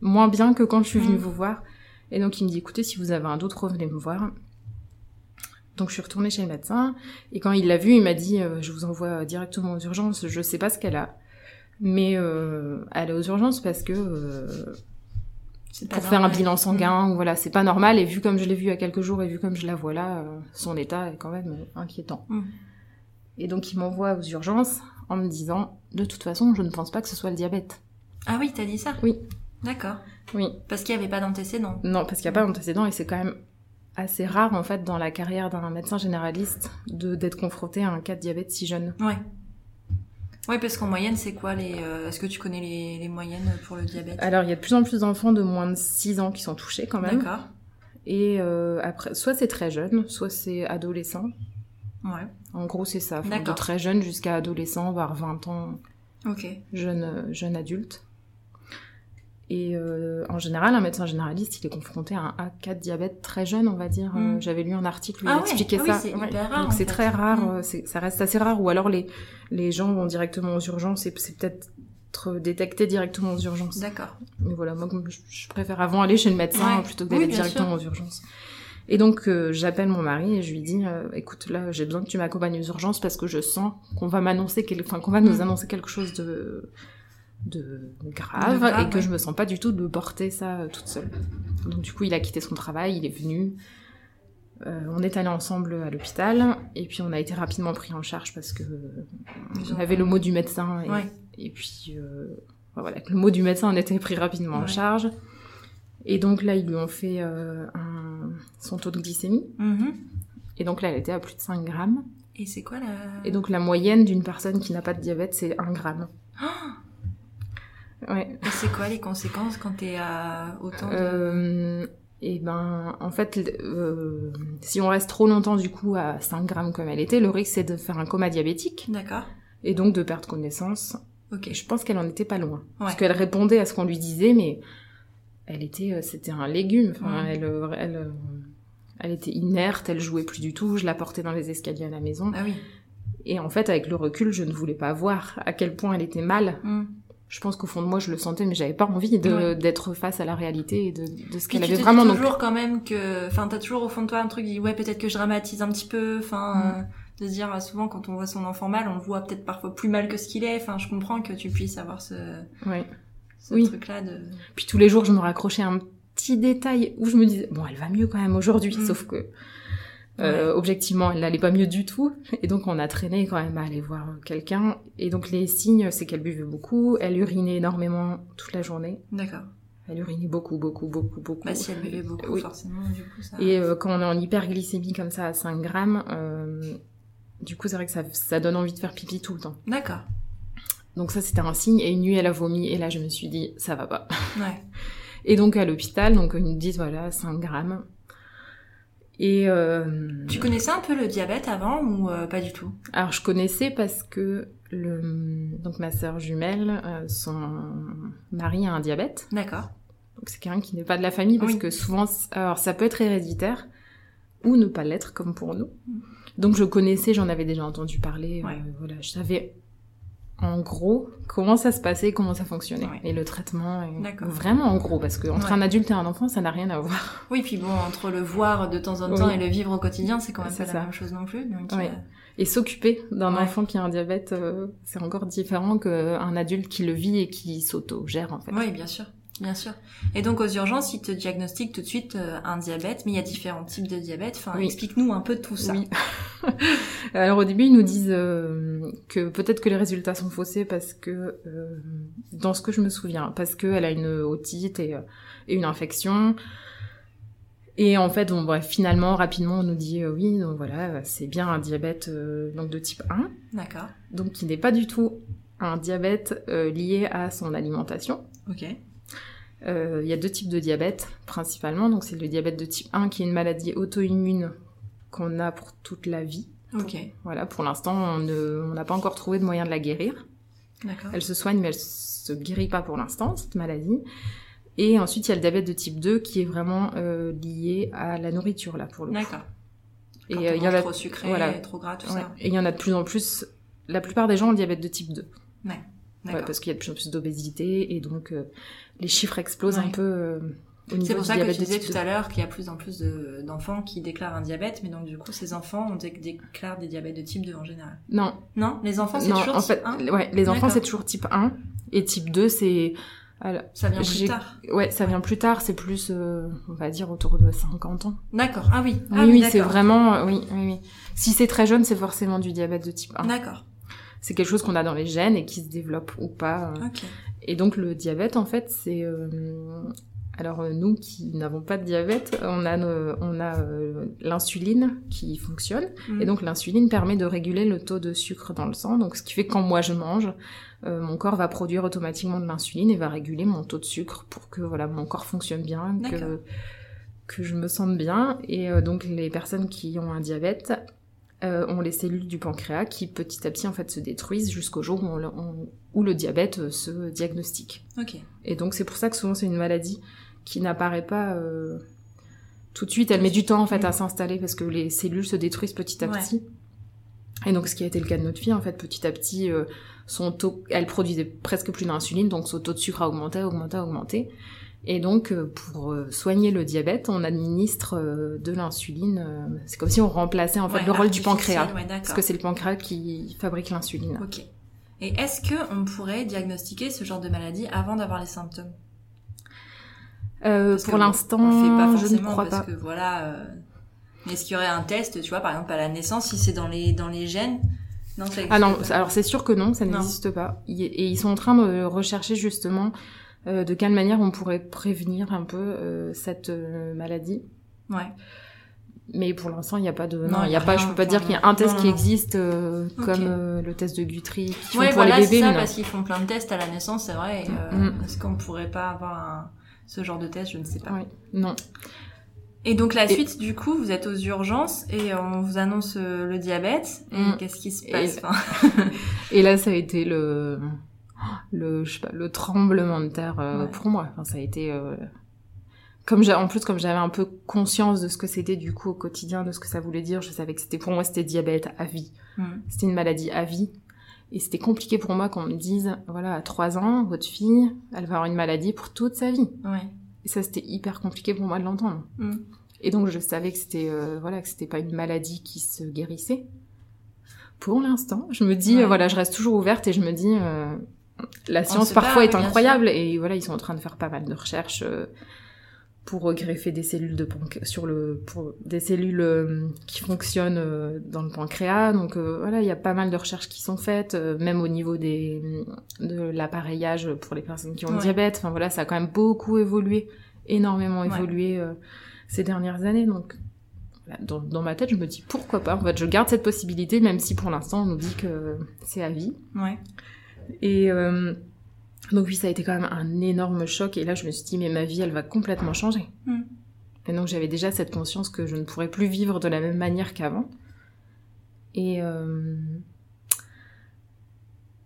moins bien que quand je suis venue Mm. vous voir? Et donc il me dit écoutez, si vous avez un doute, revenez me voir. Donc je suis retournée chez le médecin et quand il l'a vu, il m'a dit euh, je vous envoie directement aux urgences. Je sais pas ce qu'elle a, mais euh, elle est aux urgences parce que euh, pour faire un bilan sanguin, voilà, c'est pas normal. Et vu comme je l'ai vu il y a quelques jours et vu comme je la vois là, euh, son état est quand même inquiétant. Mm. Et donc il m'envoie aux urgences en me disant de toute façon, je ne pense pas que ce soit le diabète. Ah oui, t'as dit ça? Oui. D'accord. Oui. Parce qu'il n'y avait pas d'antécédent. Non, parce qu'il n'y a pas d'antécédent et c'est quand même assez rare en fait dans la carrière d'un médecin généraliste de d'être confronté à un cas de diabète si jeune. Ouais. Ouais, parce qu'en moyenne, c'est quoi les... euh, Est-ce que tu connais les, les moyennes pour le diabète? Alors il y a de plus en plus d'enfants de moins de 6 ans qui sont touchés quand même. D'accord. Et euh, après, soit c'est très jeune, soit c'est adolescent. Ouais. En gros c'est ça, enfin, de très jeune jusqu'à adolescent, voire 20 ans, Ok. jeune, jeune adulte. Et euh, en général, un médecin généraliste, il est confronté à un A4 diabète très jeune, on va dire. Mm. Euh, J'avais lu un article où Ah il ouais, expliquait ah oui, ça. c'est Ouais. rare, Donc c'est très rare, Mm. euh, ça reste assez rare. Ou alors les, les gens vont directement aux urgences et c'est peut-être détecté directement aux urgences. D'accord. Mais voilà, moi je, préfère avant aller chez le médecin Ouais. plutôt que d'aller Oui, directement aux urgences. Et donc euh, j'appelle mon mari et je lui dis euh, écoute là j'ai besoin que tu m'accompagnes aux urgences parce que je sens qu'on va m'annoncer quel... enfin qu'on va nous Mm. annoncer quelque chose de de grave, De grave, et que ouais. je me sens pas du tout de porter ça euh, toute seule. Donc du coup il a quitté son travail, il est venu. Euh, on est allé ensemble à l'hôpital et puis on a été rapidement pris en charge parce que on avait le mot du médecin et, Ouais. et puis voilà, le mot du médecin on a été pris rapidement en charge. Et donc là ils lui ont fait euh, un- son taux de glycémie Mhm. et donc là elle était à plus de 5 grammes. Et c'est quoi la... Et donc la moyenne d'une personne qui n'a pas de diabète c'est 1 gramme. Ah <gasps> Ouais. Et c'est quoi les conséquences quand t'es à autant de... Euh, et ben, en fait, euh, si on reste trop longtemps du coup à 5 grammes comme elle était, le risque c'est de faire un coma diabétique D'accord. et donc de perdre connaissance. Ok. Je pense qu'elle en était pas loin. Parce Ouais. qu'elle répondait à ce qu'on lui disait, mais elle était, euh, c'était un légume. Enfin, elle, euh, elle, euh, elle était inerte, elle jouait plus du tout. Je la portais dans les escaliers à la maison. Ah oui. Et en fait, avec le recul, je ne voulais pas voir à quel point elle était mal. Mm. Je pense qu'au fond de moi, je le sentais, mais j'avais pas envie Ouais. d'être face à la réalité et de, de ce qu'elle tu avait te vraiment. Donc, toujours quand même que... Enfin, t'as toujours au fond de toi un truc qui dit, ouais, peut-être que je dramatise un petit peu. Enfin, Mm. euh, de se dire, souvent, quand on voit son enfant mal, on le voit peut-être parfois plus mal que ce qu'il est. Enfin, je comprends que tu puisses avoir ce, ouais. Ce Oui. truc-là de... Puis tous les jours, je me raccrochais à un petit détail où je me disais, bon, elle va mieux quand même aujourd'hui, Mm. sauf que euh, objectivement, elle n'allait pas mieux du tout. Et donc, on a traîné quand même à aller voir quelqu'un. Et donc, les signes, c'est qu'elle buvait beaucoup, elle urinait énormément toute la journée. D'accord. Elle urinait beaucoup, beaucoup, beaucoup, beaucoup. Bah, si elle buvait beaucoup, Oui. forcément, du coup, ça... Et euh, quand on est en hyperglycémie comme ça à 5 grammes, euh, du coup, c'est vrai que ça, ça donne envie de faire pipi tout le temps. D'accord. Donc ça, c'était un signe. Et une nuit, elle a vomi. Et là, je me suis dit, ça va pas. Ouais. <laughs> Et donc à l'hôpital, donc ils nous disent voilà 5 grammes. Et euh, Tu connaissais un peu le diabète avant ou euh, pas du tout? Alors je connaissais parce que le donc ma sœur jumelle, euh, son mari a un diabète. D'accord. Donc c'est quelqu'un qui n'est pas de la famille parce Oui. que souvent alors ça peut être héréditaire ou ne pas l'être comme pour nous. Mm. Donc je connaissais, j'en avais déjà entendu parler. Ouais. voilà, je savais en gros comment ça se passait, comment ça fonctionnait Ouais. et le traitement. D'accord. Vraiment en gros parce que entre Ouais. un adulte et un enfant, ça n'a rien à voir. Oui, puis bon, entre le voir de temps en temps Oui. et le vivre au quotidien, c'est quand même pas ça. la même chose non plus. Donc, Ouais. euh, Et s'occuper d'un enfant qui a un diabète, euh, c'est encore différent qu'un adulte qui le vit et qui s'auto-gère en fait. Oui, bien sûr. Bien sûr. Et donc aux urgences, ils te diagnostiquent tout de suite euh, un diabète, mais il y a différents types de diabète. Enfin, Oui. explique-nous un peu tout ça. Oui. <laughs> Alors au début, ils nous disent euh, que peut-être que les résultats sont faussés parce que, euh, dans ce que je me souviens, parce qu'elle a une otite et, et une infection. Et en fait, bon, bref, finalement, rapidement, on nous dit euh, oui, donc voilà, c'est bien un diabète donc de type 1, D'accord. donc qui n'est pas du tout un diabète lié à son alimentation. Ok. Euh, Il y a deux types de diabète principalement. Donc c'est le diabète de type 1 qui est une maladie auto-immune qu'on a pour toute la vie. Ok. Voilà, pour l'instant on n'a pas encore trouvé de moyen de la guérir. D'accord. Elle se soigne mais elle se guérit pas pour l'instant cette maladie. Et ensuite il y a le diabète de type 2 qui est vraiment euh, lié à la nourriture là pour le coup. D'accord. Et euh, il y en a trop sucré, voilà. trop gras, tout ouais. ça. Et il y en a de plus en plus. La plupart des gens ont le diabète de type 2. D'accord. Ouais, parce qu'il y a de plus en plus d'obésité et donc euh, les chiffres explosent Ouais. un peu euh, au niveau C'est pour ça que tu disais tout 2. à l'heure qu'il y a plus en plus de- d'enfants qui déclarent un diabète, mais donc du coup, ces enfants, on dé- déclare des diabètes de type 2 en général. Non, Non? Les enfants, c'est toujours en type fait, 1 ouais, les enfants c'est toujours type 1 et type 2 c'est alors, Ça vient plus tard. ouais, ça vient plus tard, c'est plus euh, on va dire autour de 50 ans. D'accord. Ah oui. Oui Ah oui, c'est d'accord. vraiment euh, oui, oui oui. Si c'est très jeune, c'est forcément du diabète de type 1. D'accord. C'est quelque chose qu'on a dans les gènes et qui se développe ou pas. euh. Et donc le diabète en fait, c'est euh, alors euh, nous qui n'avons pas de diabète, on a on a l'insuline qui fonctionne Mm. Et donc l'insuline permet de réguler le taux de sucre dans le sang. Donc ce qui fait que quand moi je mange, euh, mon corps va produire automatiquement de l'insuline et va réguler mon taux de sucre pour que voilà mon corps fonctionne bien, que que je me sente bien. Et euh, donc les personnes qui ont un diabète, euh, ont les cellules du pancréas qui petit à petit en fait se détruisent jusqu'au jour où, on le- on- où le diabète euh, se diagnostique. Ok. Et donc c'est pour ça que souvent c'est une maladie qui n'apparaît pas euh, tout de suite. Elle met du temps en fait à s'installer parce que les cellules se détruisent petit à Ouais. petit. Et donc ce qui a été le cas de notre fille en fait, petit à petit, euh, son taux, elle produisait presque plus d'insuline, donc son taux de sucre a augmenté, augmenté, augmenté. Et donc euh, pour euh, soigner le diabète, on administre euh, de l'insuline. c'est comme si on remplaçait en fait Ouais, le rôle du artificiel, pancréas, Ouais, parce que c'est le pancréas qui fabrique l'insuline. Ok. Et est-ce que on pourrait diagnostiquer ce genre de maladie avant d'avoir les symptômes? Euh, pour l'instant, on le fait pas je ne forcément crois parce pas. que voilà. euh, mais Est-ce qu'il y aurait un test, tu vois, par exemple à la naissance, si c'est dans les dans les gènes? Non, ça Ah non, pas. alors c'est sûr que non, ça n'existe pas. Et ils sont en train de rechercher justement euh, de quelle manière on pourrait prévenir un peu euh, cette euh, maladie. Ouais. Mais pour l'instant, il n'y a pas de. Non, il y a pas. Je peux pas dire qu'il y a un test non, non, qui existe euh, comme euh, le test de Guthrie qui font Ouais, pour voilà, les c'est bébés. ça, mais parce qu'ils font plein de tests à la naissance, c'est vrai. euh, Mm. Est-ce qu'on pourrait pas avoir un- ce genre de test Je ne sais pas. Ouais. Non. Et donc la Et- suite, du coup, vous êtes aux urgences et on vous annonce euh, le diabète. Et Mm. qu'est-ce qui se Et- passe Enfin, <laughs> Et là, ça a été le le je sais pas le tremblement de terre euh, Ouais. pour moi. Enfin, ça a été euh, comme j'ai en plus comme j'avais un peu conscience de ce que c'était du coup au quotidien, de ce que ça voulait dire. Je savais que c'était pour moi c'était diabète à vie. mm. C'était une maladie à vie. Et c'était compliqué pour moi qu'on me dise, voilà, à 3 ans, votre fille, elle va avoir une maladie pour toute sa vie. Ouais. Et ça, c'était hyper compliqué pour moi de l'entendre. Mm. Et donc, je savais que c'était, euh, voilà, que c'était pas une maladie qui se guérissait. Pour l'instant, je me dis, Ouais. voilà, je reste toujours ouverte et je me dis, euh, la science parfois pas, est incroyable et voilà, ils sont en train de faire pas mal de recherches euh, pour greffer des cellules de sur le, pour des cellules euh, qui fonctionnent euh, dans le pancréas. Donc euh, voilà, il y a pas mal de recherches qui sont faites, euh, même au niveau des de l'appareillage pour les personnes qui ont le diabète. Enfin voilà, ça a quand même beaucoup évolué, énormément Ouais. évolué euh, ces dernières années. Donc voilà, dans, dans ma tête, je me dis pourquoi pas. En fait, je garde cette possibilité, même si pour l'instant on nous dit que c'est à vie. Ouais. Et euh, donc oui, ça a été quand même un énorme choc. Et là, je me suis dit, mais ma vie, elle va complètement changer. Mm. Et donc j'avais déjà cette conscience que je ne pourrais plus vivre de la même manière qu'avant. Et euh,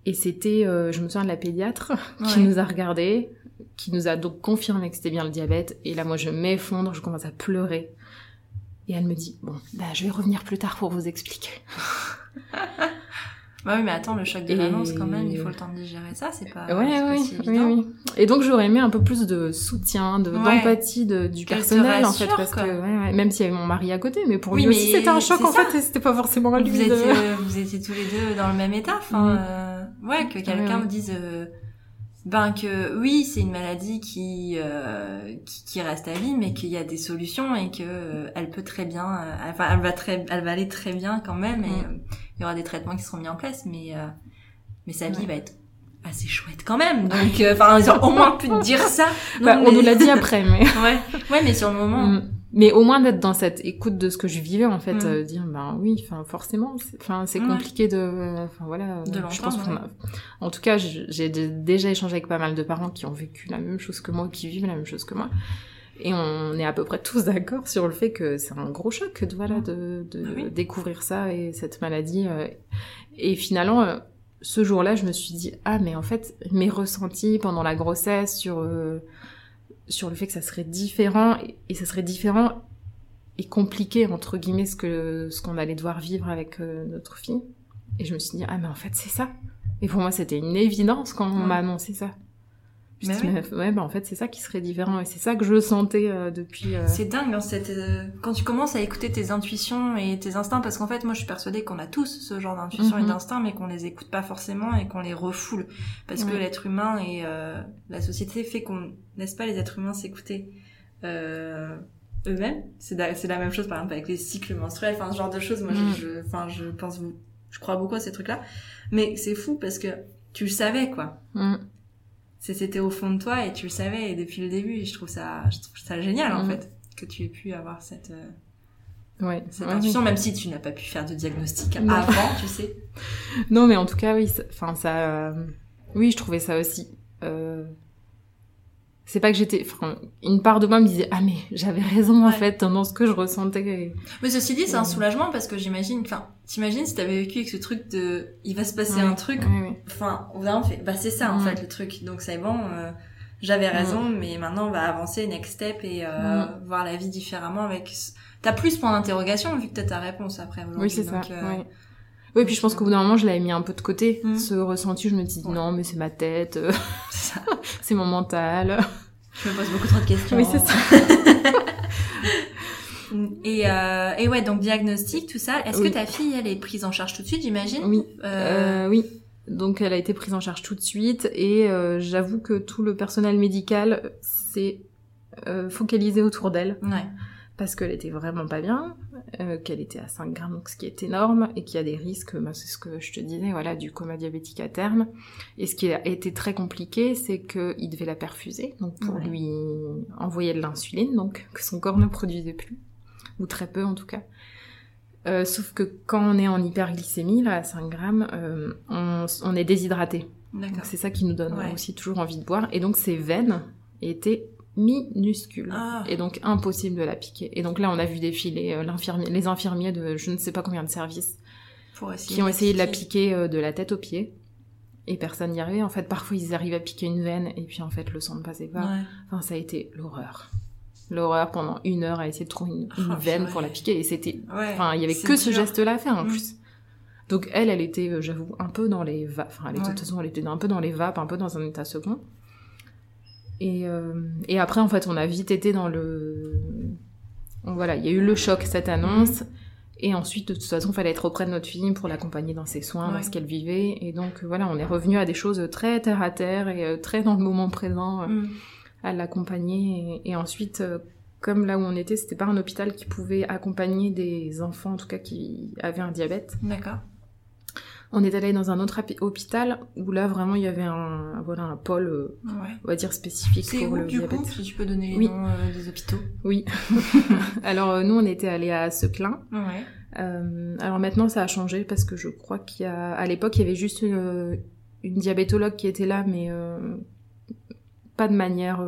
et c'était, euh, je me souviens de la pédiatre <laughs> qui Ouais. nous a regardé, qui nous a donc confirmé que c'était bien le diabète. Et là, moi, je m'effondre, je commence à pleurer. Et elle me dit, bon, bah, je vais revenir plus tard pour vous expliquer. <laughs> Bah oui, mais attends, le choc de Et- l'annonce, quand même, il faut le temps de digérer ça, c'est pas, ouais, pas ouais, si oui, oui. Et donc j'aurais aimé un peu plus de soutien, de Ouais. d'empathie de, du Qu'elle te personnel en fait, parce quoi. que ouais, ouais, même s'il y avait mon mari à côté, mais pour Oui, lui aussi mais c'était un choc en ça. fait, et c'était pas forcément lui Vous de- étiez, euh, vous étiez tous les deux dans le même état, enfin, <laughs> euh, ouais, que quelqu'un Ouais, ouais. me dise, euh, ben que oui, c'est une maladie qui, euh, qui qui reste à vie, mais qu'il y a des solutions et que euh, elle peut très bien, euh, enfin, elle va très, elle va aller très bien quand même, et Mm. euh, il y aura des traitements qui seront mis en place, mais euh, mais sa vie Ouais. va être assez chouette quand même, donc euh, enfin, au moins pu te dire ça. Non, Bah, On mais- nous l'a dit après, mais <laughs> ouais, ouais, mais sur le moment, Mm. Mais au moins d'être dans cette écoute de ce que je vivais en fait, Mm. euh, dire ben oui, enfin forcément, c'est- enfin c'est Ouais. compliqué de, enfin voilà, De je pense qu'on a, en tout cas j'ai j'ai dé- déjà échangé avec pas mal de parents qui ont vécu la même chose que moi, qui vivent la même chose que moi. Et on est à peu près tous <laughs> d'accord sur le fait que c'est un gros choc de, voilà, de, de Ah oui. découvrir ça et cette maladie. euh. Et finalement, euh, ce jour-là, je me suis dit, ah, mais en fait, mes ressentis pendant la grossesse sur, euh, sur le fait que ça serait différent, et, et ça serait différent et compliqué, entre guillemets, ce que ce qu'on allait devoir vivre avec euh, notre fille. Et je me suis dit, ah, mais en fait, c'est ça. Et pour moi, c'était une évidence quand on Ouais. m'a annoncé ça. Mais mais ouais, bah, en fait, c'est ça qui serait différent. Et c'est ça que je sentais euh, depuis... euh, C'est dingue, hein, cette, euh, quand tu commences à écouter tes intuitions et tes instincts, parce qu'en fait, moi, je suis persuadée qu'on a tous ce genre d'intuition Mhm. et d'instinct, mais qu'on les écoute pas forcément et qu'on les refoule. Parce que l'être humain et euh, la société fait qu'on laisse pas les êtres humains s'écouter euh, eux-mêmes. C'est c'est la même chose, par exemple, avec les cycles menstruels, enfin, ce genre de choses. Moi, Mhm. je, je- enfin, je pense, je crois beaucoup à ces trucs-là. Mais c'est fou parce que tu le savais, quoi. mm. C'était au fond de toi et tu le savais et depuis le début. Et je trouve ça, je trouve ça génial en Mhm. fait que tu aies pu avoir cette, euh, Ouais. cette intuition, même si tu n'as pas pu faire de diagnostic Non. avant, tu sais. <laughs> Non, mais en tout cas, oui. ça- Enfin, ça... euh, Oui, je trouvais ça aussi... euh, c'est pas que j'étais enfin une part de moi me disait ah mais j'avais raison en fait dans ce que je ressentais Mais ceci dit, c'est un soulagement parce que j'imagine, enfin, t'imagines si t'avais vécu avec ce truc de, il va se passer Ouais. un truc, enfin, on va en fait, bah c'est ça en fait le truc. Donc c'est bon, euh, j'avais raison, mais maintenant on va avancer next step et euh, voir la vie différemment avec. T'as plus point d'interrogation vu que t'as ta réponse après. oui c'est ça euh. Oui puis je pense qu'au bout d'un moment je l'avais mis un peu de côté Mm. ce ressenti je me dis non mais c'est ma tête euh, <laughs> c'est mon mental Je me pose beaucoup trop de questions. oui c'est ça <laughs> Et, euh, et ouais, donc diagnostic, tout ça. Est-ce Oui. que ta fille, elle est prise en charge tout de suite, j'imagine oui Euh, Euh, oui. Donc elle a été prise en charge tout de suite et euh, j'avoue que tout le personnel médical s'est euh, focalisé autour d'elle Ouais. parce qu'elle était vraiment pas bien, euh, qu'elle était à 5 grammes, donc ce qui est énorme, et qu'il y a des risques, bah, c'est ce que je te disais, voilà, du coma diabétique à terme. Et ce qui a été très compliqué, c'est qu'il devait la perfuser, donc pour Ouais. lui envoyer de l'insuline, donc que son corps ne produisait plus, ou très peu en tout cas. Euh, sauf que quand on est en hyperglycémie, là, à 5 grammes, euh, on, on est déshydraté. C'est ça qui nous donne Ouais. aussi toujours envie de boire. Et donc ses veines étaient minuscules. Ah. Et donc impossible de la piquer. Et donc là, on a vu défiler euh, l'infirmier, les infirmiers de je ne sais pas combien de services Pour qui ont essayé de la piquer. euh, de la tête aux pieds. Et personne n'y arrivait. En fait, parfois, ils arrivaient à piquer une veine et puis en fait, le sang ne passait pas. Ouais. Enfin, ça a été l'horreur. L'horreur pendant une heure à essayer de trouver une, une Oh, veine pour la piquer. Et c'était Ouais. Enfin, il y avait que ce geste-là à faire en Mm. plus. Donc elle, elle était, euh, j'avoue, un peu dans les vapes. Enfin, elle était, de toute façon, elle était un peu dans les vapes, un peu dans un état second. Et, euh, et après, en fait, on a vite été dans le... Voilà, il y a eu le choc, cette annonce. Et ensuite, de toute façon, il fallait être auprès de notre fille pour l'accompagner dans ses soins, Ouais. dans ce qu'elle vivait. Et donc, euh, voilà, on est revenu à des choses très terre à terre et euh, très dans le moment présent, Mm. à l'accompagner. Et, et ensuite, comme là où on était, c'était pas un hôpital qui pouvait accompagner des enfants, en tout cas, qui avaient un diabète. D'accord. On est allé dans un autre hôpital où là, vraiment, il y avait un, voilà, un pôle, euh, Ouais. on va dire, spécifique C'est pour où le du diabète. coup, si tu peux donner les noms euh, des hôpitaux Oui. <laughs> alors, euh, nous, on était allés à Seclin. Ouais. Euh, alors maintenant, ça a changé parce que je crois qu'il y a, à l'époque, il y avait juste une, une diabétologue qui était là, mais pas de manière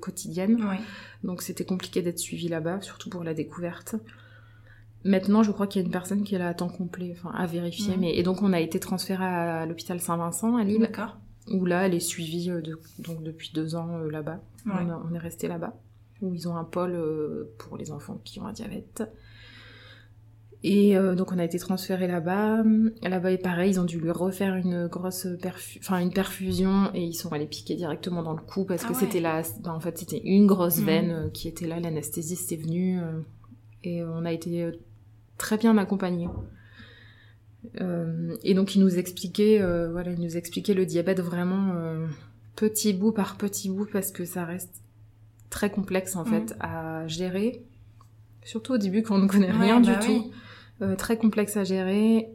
quotidienne. Ouais. Donc c'était compliqué d'être suivi là-bas, surtout pour la découverte. Maintenant, je crois qu'il y a une personne qui est là à temps complet, enfin à vérifier. Mais et donc on a été transféré à l'hôpital Saint-Vincent à Lille, D'accord. où là elle est suivie euh, de- donc depuis deux ans euh, là-bas. Ouais. On, est resté là-bas, où ils ont un pôle euh, pour les enfants qui ont un diabète. Et euh, donc on a été transféré là-bas. Là-bas est pareil, ils ont dû lui refaire une grosse perfu- une perfusion et ils sont allés piquer directement dans le cou parce Ah que ouais. c'était là, ben, en fait c'était une grosse Mhm. veine qui était là, l'anesthésiste est venu euh, et on a été très bien accompagnés. Euh, et donc il nous expliquait, euh, voilà, il nous expliquait le diabète vraiment euh, petit bout par petit bout parce que ça reste très complexe en Mhm. fait à gérer, surtout au début quand on ne connaît Ouais, rien bah du oui. tout, très complexe à gérer.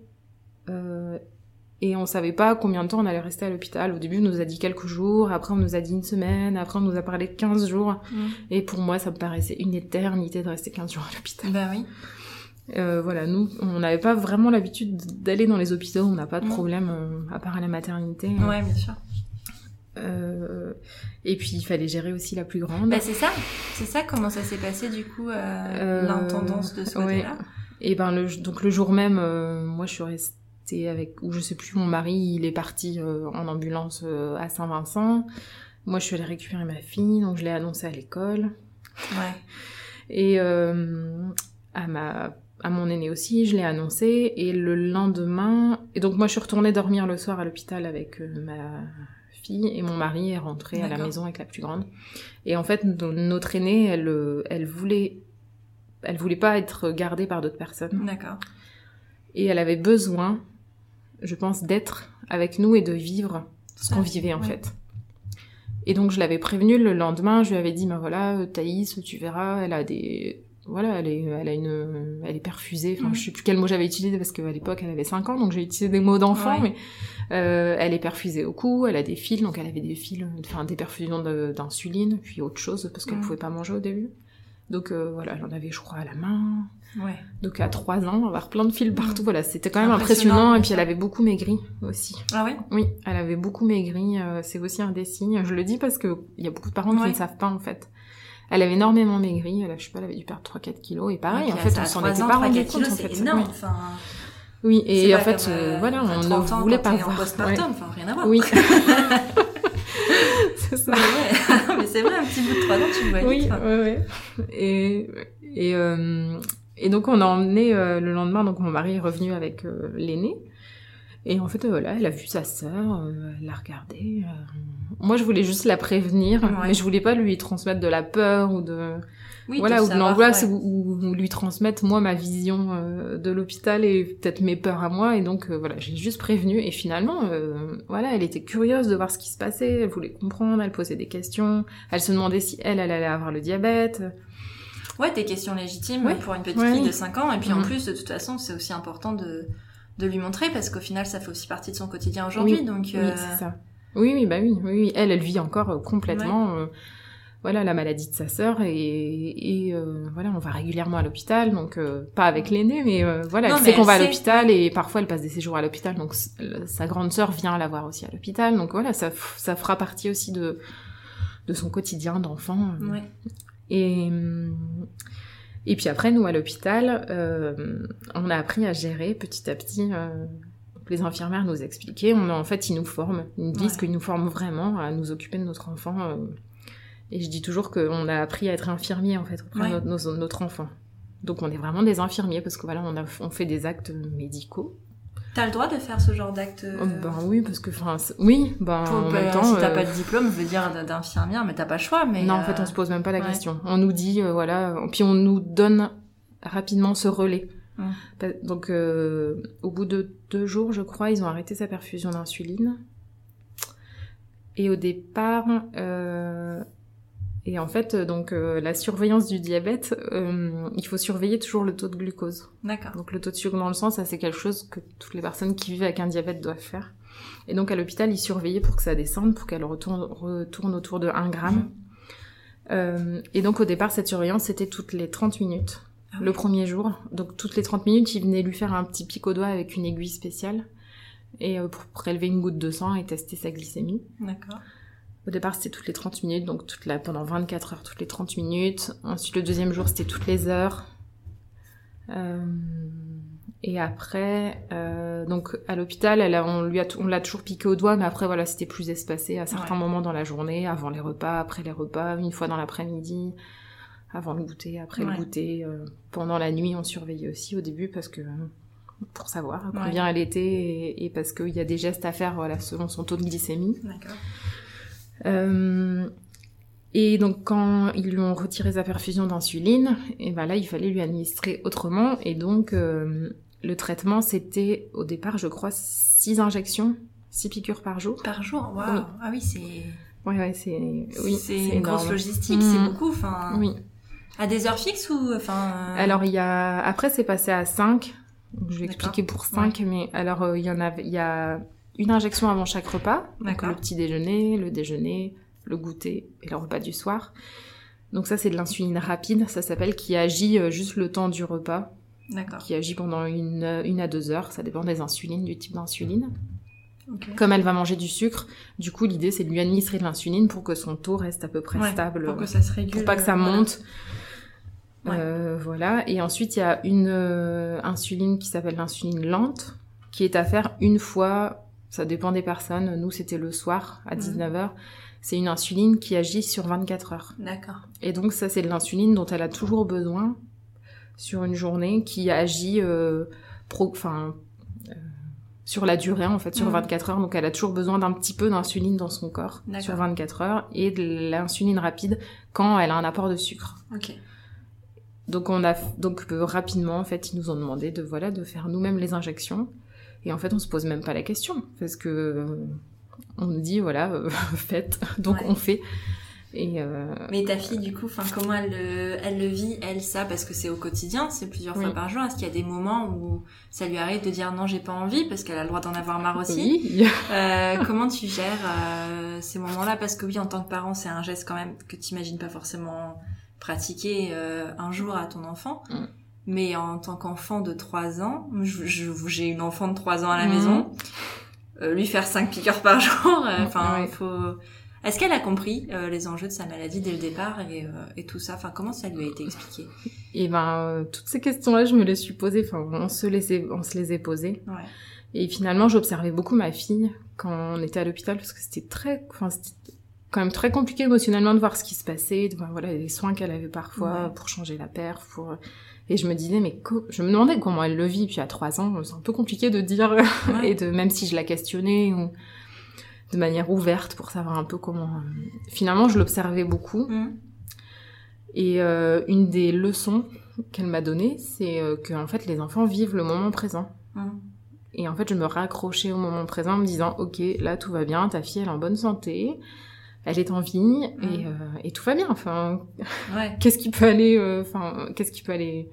et on savait pas combien de temps on allait rester à l'hôpital. Au début, on nous a dit quelques jours, après on nous a dit une semaine, après on nous a parlé de 15 jours. Mm. Et pour moi, ça me paraissait une éternité de rester 15 jours à l'hôpital. Bah oui. Euh, voilà, nous, on n'avait pas vraiment l'habitude d'aller dans les hôpitaux, on n'a pas de Mm. problème, euh, à part à la maternité. Ouais, bien sûr. Euh, et puis, il fallait gérer aussi la plus grande. Bah c'est ça. C'est ça comment ça s'est passé du coup l'intendance de ce ouais. côté-là? Et ben, le, donc le jour même, moi, je suis restée avec, ou je sais plus, mon mari, il est parti en ambulance à Saint-Vincent. Moi, je suis allée récupérer ma fille, donc je l'ai annoncé à l'école. Ouais. Et à ma à mon aîné aussi, je l'ai annoncé et le lendemain et donc moi je suis retournée dormir le soir à l'hôpital avec euh, ma fille et mon mari est rentré à la maison avec la plus grande. Et en fait no- notre aînée, elle euh, elle voulait elle voulait pas être gardée par d'autres personnes D'accord. et elle avait besoin je pense d'être avec nous et de vivre ce qu'on vivait en ouais. fait. Et donc je l'avais prévenue le lendemain, je lui avais dit ben voilà euh, Thaïs, tu verras, elle a des voilà, elle est elle a une elle est perfusée, enfin Mhm. je sais plus quel mot j'avais utilisé parce qu'à l'époque elle avait 5 ans donc j'ai utilisé des mots d'enfant Ouais. mais euh, elle est perfusée au cou, elle a des fils donc elle avait des fils enfin des perfusions de- d'insuline puis autre chose parce qu'elle Mhm. pouvait pas manger au début. Donc euh, voilà, j'en avais, je crois, à la main. Ouais. Donc à 3 ans, avoir plein de fils partout. Voilà, c'était quand même Impressionnant, impressionnant. Et puis elle avait beaucoup maigri aussi. Ah ouais? Oui, elle avait beaucoup maigri. euh, c'est aussi un des signes. Je le dis parce que il y a beaucoup de parents qui ne savent pas en fait. Elle avait énormément maigri. Elle, a- je sais pas, elle avait dû perdre 3-4 kilos. Et pareil, Ouais, en fait, on s'en 3 était pas 3, rendu 4 compte. c'est fait. énorme. Oui. Enfin, Oui, et en fait, euh, euh, voilà, on 30 ne voulait pas voir. postpartum, enfin rien à voir. Oui. <laughs> c'est ça. Mais ouais. <laughs> Mais c'est vrai, un petit bout de 3 ans, tu vois Oui, ouais, ouais. Et, et, euh, et donc on a emmené euh, le lendemain, donc mon mari est revenu avec euh, l'aîné. Et en fait, euh, voilà, elle a vu sa sœur, euh, elle l'a regardée. euh. Moi, je voulais juste la prévenir, Ouais. mais je voulais pas lui transmettre de la peur ou de Oui, voilà ou de l'angoisse ouais. ou, ou lui transmettre moi ma vision euh, de l'hôpital et peut-être mes peurs à moi. Et donc euh, voilà, j'ai juste prévenu. Et finalement, euh, voilà, elle était curieuse de voir ce qui se passait. Elle voulait comprendre, elle posait des questions. Elle se demandait si elle, elle allait avoir le diabète. Ouais, des questions légitimes Ouais. pour une petite fille de 5 ans. Et puis en Mhm. plus, de toute façon, c'est aussi important de, de lui montrer parce qu'au final, ça fait aussi partie de son quotidien aujourd'hui. Oui, donc, Oui, euh, c'est ça. Oui, oui, bah oui, oui, oui. Elle, elle vit encore euh, complètement, euh, voilà, la maladie de sa sœur et, et euh, voilà, on va régulièrement à l'hôpital, donc pas avec l'aîné, mais voilà, Non, elle mais sait qu'on va à l'hôpital et parfois elle passe des séjours à l'hôpital, donc sa grande sœur vient la voir aussi à l'hôpital, donc voilà, ça, ça fera partie aussi de de son quotidien d'enfant. ouais. Et, hum, et puis après, nous, à l'hôpital, euh, on a appris à gérer petit à petit. euh, les infirmières nous expliquaient. On a, en fait, ils nous forment. Ils nous disent Ouais. qu'ils nous forment vraiment à nous occuper de notre enfant. euh. et je dis toujours qu'on a appris à être infirmier, en fait, auprès Ouais. de notre, notre enfant. Donc on est vraiment des infirmiers parce que voilà, on, a, on fait des actes médicaux. T'as le droit de faire ce genre d'acte euh, Oh, ben oui, parce que, enfin, oui, ben pour- en bah, même temps. si t'as euh, pas de diplôme, veut dire d- d'infirmière, mais t'as pas le choix. Mais non, en euh, fait, on se pose même pas la ouais. question. On nous dit, euh, voilà, puis on nous donne rapidement ce relais. Donc, euh, au bout de deux jours, je crois, ils ont arrêté sa perfusion d'insuline. Et au départ, euh, et en fait, donc euh, la surveillance du diabète, euh, il faut surveiller toujours le taux de glucose. D'accord. Donc le taux de sucre dans le sang, ça c'est quelque chose que toutes les personnes qui vivent avec un diabète doivent faire. Et donc à l'hôpital, ils surveillaient pour que ça descende, pour qu'elle retourne, retourne autour de 1 gramme. Euh, et donc au départ, cette surveillance, c'était toutes les 30 minutes. Ah Le premier jour. Donc toutes les 30 minutes, ils venaient lui faire un petit pic au doigt avec une aiguille spéciale. Et euh, pour prélever une goutte de sang et tester sa glycémie. D'accord. Au départ, c'était toutes les 30 minutes, donc toute la, pendant 24 heures, toutes les 30 minutes. Ensuite, le deuxième jour, c'était toutes les heures. Euh, et après, euh, donc à l'hôpital, elle a- on lui a, on l'a toujours piqué au doigt, mais après voilà, c'était plus espacé à certains Ouais. moments dans la journée, avant les repas, après les repas, une fois dans l'après-midi, avant le goûter, après Ouais. le goûter. euh, pendant la nuit, on surveillait aussi au début parce que pour savoir Ouais. combien elle était et, et parce qu'il y a des gestes à faire voilà selon son taux de glycémie. D'accord. Euh, et donc quand ils lui ont retiré sa perfusion d'insuline, et ben là il fallait lui administrer autrement. Et donc euh, le traitement c'était au départ je crois 6 injections, 6 piqûres par jour. Par jour, waouh. Oui. Ah oui, c'est. Ouais ouais c'est oui c'est une énorme. grosse logistique, c'est beaucoup. Enfin, Oui. à des heures fixes ou enfin. euh, Alors il y a après c'est passé à 5. Je vais expliquer pour 5 mais alors euh, il y en a il y a une injection avant chaque repas, D'accord. le petit déjeuner, le déjeuner, le goûter et le repas du soir. Donc ça c'est de l'insuline rapide, ça s'appelle qui agit euh, juste le temps du repas, D'accord. qui agit pendant une, euh, une à deux heures, ça dépend des insulines, du type d'insuline. Comme elle va manger du sucre, du coup l'idée c'est de lui administrer de l'insuline pour que son taux reste à peu près Ouais, stable. Pour que ça se régule. pour pas que ça voilà. monte. Ouais. Euh, voilà. Et ensuite, il y a une euh, insuline qui s'appelle l'insuline lente, qui est à faire une fois, ça dépend des personnes. Nous, c'était le soir, à Mhm. 19h. C'est une insuline qui agit sur 24 heures. D'accord. Et donc, ça, c'est de l'insuline dont elle a toujours besoin sur une journée, qui agit, euh, pro, euh, sur la durée, en fait, sur Mhm. 24 heures. Donc, elle a toujours besoin d'un petit peu d'insuline dans son corps sur 24 heures et de l'insuline rapide quand elle a un apport de sucre. Ok. Donc on a donc euh, rapidement en fait ils nous ont demandé de voilà de faire nous-mêmes les injections et en fait on se pose même pas la question parce que euh, on nous dit voilà euh, <laughs> faites donc Ouais. on fait et euh, Mais ta fille, du coup, comment elle le, elle le vit, elle, ça, parce que c'est au quotidien, c'est plusieurs fois par jour. Est-ce qu'il y a des moments où ça lui arrive de dire non, j'ai pas envie, parce qu'elle a le droit d'en avoir marre aussi? Oui <laughs> Euh, comment tu gères euh, ces moments-là? Parce que oui, en tant que parent, c'est un geste quand même que t'imagines pas forcément pratiquer un jour à ton enfant. Mm. Mais en tant qu'enfant de 3 ans, j'ai une enfant de 3 ans à la mm. maison, lui faire 5 piqûres par jour, enfin, il faut est-ce qu'elle a compris euh, les enjeux de sa maladie dès le départ et, euh, et tout ça? Enfin, comment ça lui a été expliqué? Et eh ben, euh, toutes ces questions-là, je me les suis posées. Enfin, on se les, on se les est posées. Ouais. Et finalement, j'observais beaucoup ma fille quand on était à l'hôpital parce que c'était très, enfin, c'était quand même très compliqué émotionnellement de voir ce qui se passait, de voir voilà les soins qu'elle avait parfois pour changer la perf, pour et je me disais mais je me demandais comment elle le vit puis à trois ans c'est un peu compliqué de dire <laughs> et de même si je la questionnais ou de manière ouverte pour savoir un peu comment. Euh, finalement, je l'observais beaucoup. Mm. Et euh, une des leçons qu'elle m'a données, c'est euh, que en fait, les enfants vivent le moment présent. Mm. Et en fait, je me raccrochais au moment présent en me disant, ok, là tout va bien, ta fille elle est en bonne santé, elle est en vie mm. et, et, tout va bien. Enfin, <laughs> qu'est-ce qui peut aller, enfin, qu'est-ce qui peut aller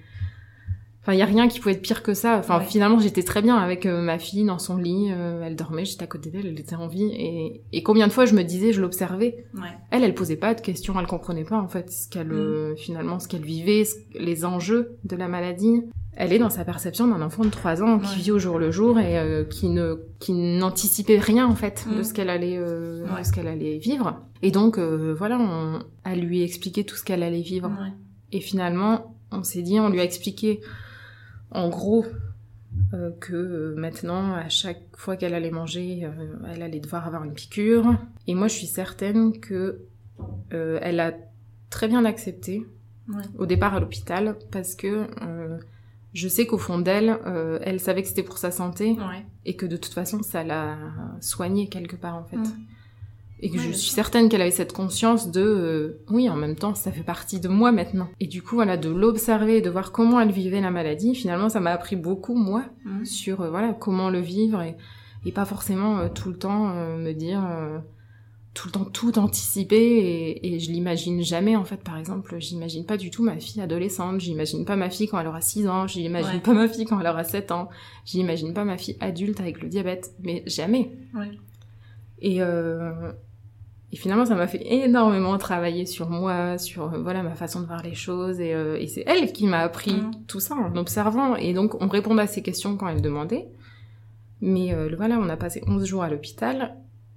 Enfin, il y a rien qui pouvait être pire que ça. Enfin, finalement, j'étais très bien avec euh, ma fille dans son lit. Euh, elle dormait, j'étais à côté d'elle, elle était en vie. Et, et combien de fois je me disais, je l'observais. Ouais. Elle, elle posait pas de questions, elle comprenait pas en fait ce qu'elle, euh, mm. finalement, ce qu'elle vivait, les enjeux de la maladie. Elle est dans sa perception d'un enfant de 3 ans qui vit au jour le jour et qui ne, qui n'anticipait rien en fait de mm. ce qu'elle allait, de ce qu'elle allait vivre. Et donc, voilà, on, a lui expliqué tout ce qu'elle allait vivre. Et finalement, on s'est dit, on lui a expliqué en gros, euh, que euh, maintenant, à chaque fois qu'elle allait manger, euh, elle allait devoir avoir une piqûre. Et moi, je suis certaine que elle a très bien accepté au départ à l'hôpital parce que je sais qu'au fond d'elle, elle savait que c'était pour sa santé et que de toute façon, ça l'a soignée quelque part en fait. Et que je suis certaine qu'elle avait cette conscience de euh, oui, en même temps, ça fait partie de moi maintenant. Et du coup, voilà, de l'observer, de voir comment elle vivait la maladie, finalement, ça m'a appris beaucoup, moi, mmh. sur euh, voilà comment le vivre et, et pas forcément euh, tout le temps me dire tout le temps tout anticiper et, et je l'imagine jamais en fait par exemple j'imagine pas du tout ma fille adolescente j'imagine pas ma fille quand elle aura 6 ans j'imagine pas ma fille quand elle aura 7 ans j'imagine pas ma fille adulte avec le diabète mais jamais ouais. et euh, et finalement, ça m'a fait énormément travailler sur moi, sur euh, voilà ma façon de voir les choses. Et, euh, et c'est elle qui m'a appris mmh. tout ça en observant. Et donc, on répondait à ses questions quand elle demandait. Mais euh, voilà, on a passé 11 jours à l'hôpital.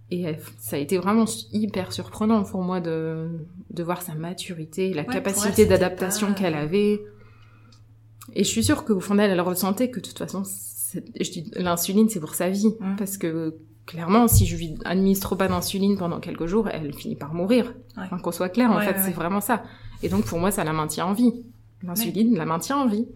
Et ça a été vraiment hyper surprenant pour moi de, de voir sa maturité, la capacité d'adaptation qu'elle avait. Et je suis sûre qu'au fond d'elle, elle ressentait que de toute façon, l'insuline, c'est pour sa vie. Mmh. Parce que clairement, si je lui administre pas d'insuline pendant quelques jours, elle finit par mourir. Enfin, qu'on soit clair, en fait, c'est vraiment ça. Et donc, pour moi, ça la maintient en vie. L'insuline la maintient en vie.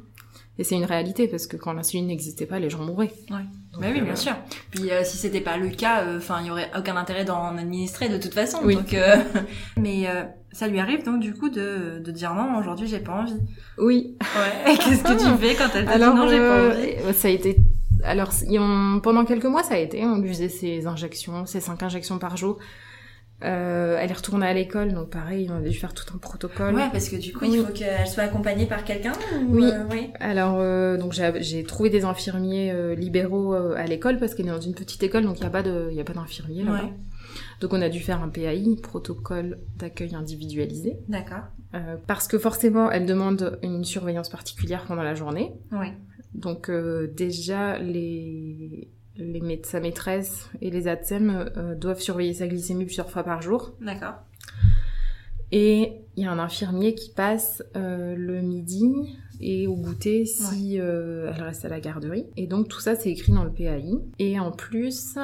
Et c'est une réalité, parce que quand l'insuline n'existait pas, les gens mouraient. Ouais. bah oui, bien euh, sûr. Puis euh, si c'était pas le cas, euh, enfin, il y aurait aucun intérêt d'en administrer de toute façon. Oui. Donc, <laughs> mais ça lui arrive donc du coup de, de dire non, aujourd'hui j'ai pas envie. Oui. Ouais. <laughs> Qu'est-ce que tu fais quand elle te dit non, j'ai pas envie? Ça a été alors, pendant quelques mois, ça a été. On lui faisait ses injections, ses cinq injections par jour. Euh, elle est retournée à l'école, donc pareil, on a dû faire tout un protocole. Ouais, parce que du coup, il faut qu'elle soit accompagnée par quelqu'un. Oui. Euh, oui. Alors, euh, donc j'ai trouvé des infirmiers libéraux à l'école parce qu'elle est dans une petite école, donc il n'y a pas de, il a pas d'infirmier là-bas. Ouais. Donc on a dû faire un PAI, protocole d'accueil individualisé. D'accord. parce que forcément, elle demande une surveillance particulière pendant la journée. Oui. Donc euh, déjà, les, les sa maîtresse et les ATSEM euh, doivent surveiller sa glycémie plusieurs fois par jour. D'accord. Et il y a un infirmier qui passe euh, le midi et au goûter si elle reste à la garderie. Et donc tout ça c'est écrit dans le PAI. Et en plus,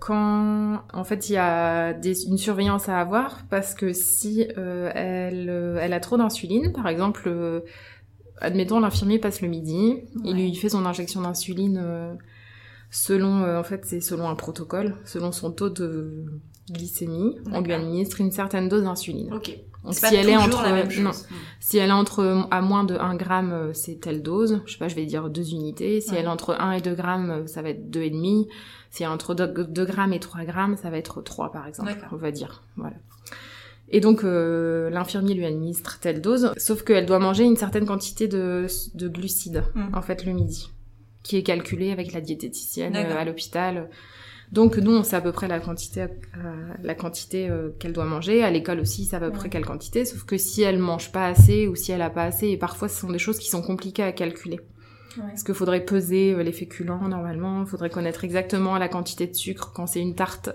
quand en fait il y a une surveillance à avoir parce que si elle, elle a trop d'insuline, par exemple admettons l'infirmier passe le midi, il lui fait son injection d'insuline euh, selon euh, en fait c'est selon un protocole, selon son taux de glycémie, on lui administre une certaine dose d'insuline. OK. si elle est entre non, si elle est entre à moins de 1 gramme, euh, c'est telle dose, je sais pas, je vais dire deux unités, si elle est entre 1 et 2 grammes, ça va être deux et demi, si elle est entre 2, grammes et 3 grammes, ça va être 3 par exemple, on va dire. Voilà. Et donc euh, l'infirmier lui administre telle dose, sauf qu'elle doit manger une certaine quantité de, de glucides, mm. en fait, le midi, qui est calculée avec la diététicienne euh, à l'hôpital. Donc nous, on sait à peu près la quantité, euh, la quantité euh, qu'elle doit manger. À l'école aussi, c'est à peu près quelle quantité. Sauf que si elle mange pas assez ou si elle a pas assez, et parfois ce sont des choses qui sont compliquées à calculer. Parce qu'il faudrait peser euh, les féculents normalement, il faudrait connaître exactement la quantité de sucre. Quand c'est une tarte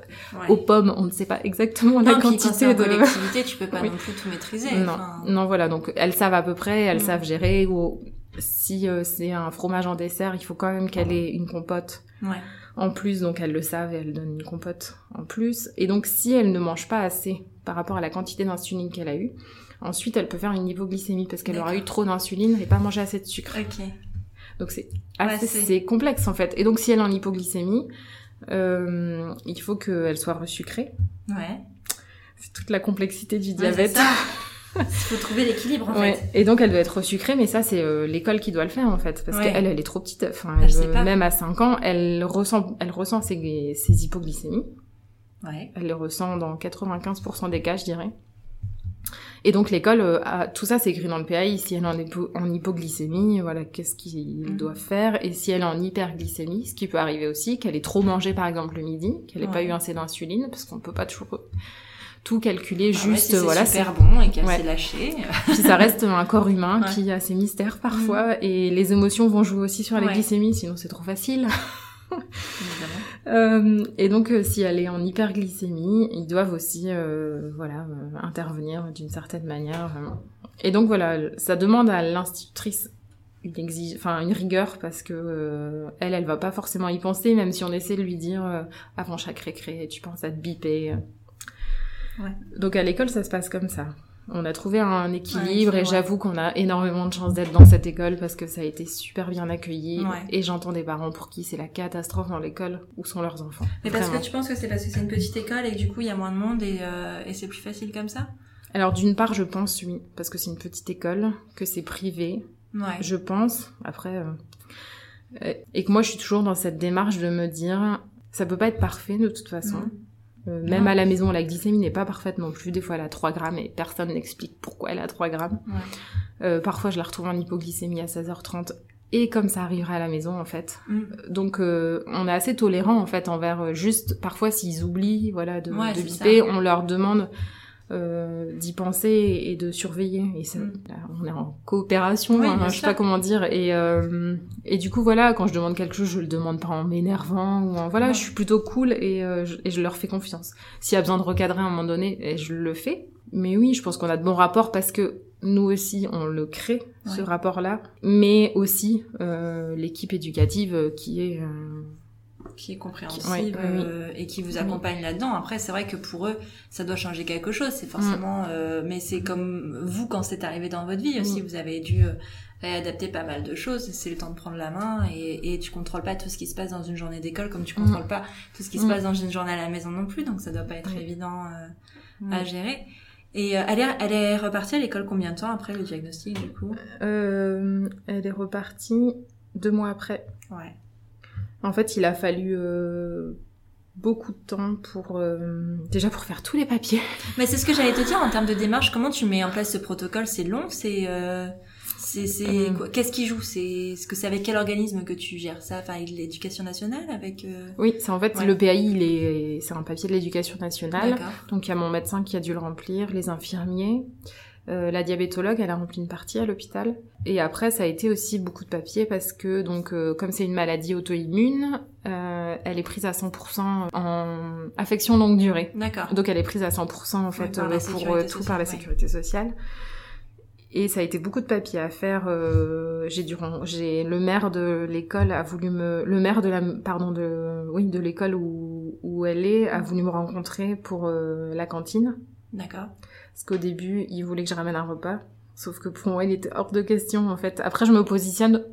aux pommes, on ne sait pas exactement la quantité de collectivité, tu peux <laughs> pas non plus tout maîtriser. Non, non voilà, donc elles savent à peu près, elles savent gérer. Ou si c'est un fromage en dessert, il faut quand même qu'elle ait une compote. Ouais en plus, donc elles le savent et elles donnent une compote en plus. Et donc si elle ne mange pas assez par rapport à la quantité d'insuline qu'elle a eue, ensuite elle peut faire une hypoglycémie parce qu'elle aura eu trop d'insuline et pas mangé assez de sucre. Ok. Donc c'est assez complexe en fait. Et donc si elle est en hypoglycémie, euh, il faut qu'elle soit resucrée. Ouais. C'est toute la complexité du diabète. <laughs> Il faut trouver l'équilibre en fait. Et donc elle doit être sucrée, mais ça c'est euh, l'école qui doit le faire en fait, parce qu'elle elle est trop petite. Enfin, même à 5 ans, elle ressent, elle ressent ses, ses hypoglycémies. Ouais. Elle les ressent dans 95% des cas, je dirais. Et donc l'école, euh, tout ça c'est écrit dans le PAI. Si elle est en, hypoglycémie, voilà, qu'est-ce qu'il mhm. doit faire? Et si elle est en hyperglycémie, ce qui peut arriver aussi, qu'elle ait trop mangé par exemple le midi, qu'elle n'ait pas eu assez d'insuline, parce qu'on peut pas toujours tout calculer ah juste voilà c'est super bon et qu'elle s'est lâchée <laughs> puis ça reste un corps humain qui a ses mystères parfois mm. et les émotions vont jouer aussi sur la glycémie sinon c'est trop facile <laughs> euh, et donc euh, si elle est en hyperglycémie ils doivent aussi euh, voilà intervenir d'une certaine manière et donc voilà ça demande à l'institutrice une exige enfin une rigueur parce que elle elle va pas forcément y penser même si on essaie de lui dire avant chaque récré tu penses à te biper. Donc à l'école, ça se passe comme ça. On a trouvé un équilibre et j'avoue qu'on a énormément de chance d'être dans cette école parce que ça a été super bien accueilli et j'entends des parents pour qui c'est la catastrophe dans l'école où sont leurs enfants. Mais parce que tu penses que c'est parce que c'est une petite école et que du coup il y a moins de monde et, euh, et c'est plus facile comme ça? Alors d'une part je pense oui parce que c'est une petite école, que c'est privé. Je pense après euh, et que moi je suis toujours dans cette démarche de me dire ça peut pas être parfait de toute façon. Mm. Euh, même à la maison, la glycémie n'est pas parfaite non plus. Des fois, elle a 3 grammes et personne n'explique pourquoi elle a 3 grammes. Euh, parfois, je la retrouve en hypoglycémie à 16h30 et comme ça arrivera à la maison en fait. Mm. Donc euh, on est assez tolérant en fait envers juste parfois s'ils oublient voilà de, de biper, on leur demande euh, d'y penser et de surveiller. Et ça, mm. on est en coopération, hein, je sais pas comment dire. Et, euh, et du coup, voilà, quand je demande quelque chose, je le demande pas en m'énervant ou en, voilà, je suis plutôt cool et, euh, je, et je leur fais confiance. S'il y a besoin de recadrer à un moment donné, et je le fais. Mais oui, je pense qu'on a de bons rapports parce que nous aussi, on le crée, ce rapport-là. Mais aussi, l'équipe éducative qui est qui est compréhensive euh, et qui vous accompagne là-dedans. Après, c'est vrai que pour eux, ça doit changer quelque chose. C'est forcément, mm. euh, mais c'est comme vous quand c'est arrivé dans votre vie aussi. Mm. Vous avez dû euh, réadapter pas mal de choses. C'est le temps de prendre la main et, et tu contrôles pas tout ce qui se passe dans une journée d'école comme tu contrôles mm. pas tout ce qui se passe dans une journée à la maison non plus. Donc ça doit pas être évident à gérer. Et elle, est, elle est repartie à l'école combien de temps après le diagnostic du coup? Elle est repartie deux mois après. Ouais. En fait, il a fallu euh, beaucoup de temps pour euh, déjà pour faire tous les papiers. <laughs> Mais c'est ce que j'allais te dire en termes de démarche. Comment tu mets en place ce protocole? C'est long, c'est euh, c'est c'est qu'est-ce qui joue? C'est ce que c'est avec quel organisme que tu gères ça? Enfin, l'éducation nationale avec. Oui, c'est en fait le PAI, il est c'est un papier de l'éducation nationale. Donc il y a mon médecin qui a dû le remplir, les infirmiers. Euh, la diabétologue, elle a rempli une partie à l'hôpital. Et après, ça a été aussi beaucoup de papier parce que, donc, euh, comme c'est une maladie auto-immune, euh, elle est prise à 100% en affection longue durée. D'accord. Donc, elle est prise à 100% en fait pour tout par la sécurité sociale. Et ça a été beaucoup de papier à faire. j'ai dû, j'ai le maire de l'école a voulu me, le maire de la, pardon de, oui, de l'école où où elle est a voulu me rencontrer pour la cantine. D'accord. Parce qu'au début, il voulait que je ramène un repas. Sauf que pour moi, il était hors de question, en fait. Après, je me positionne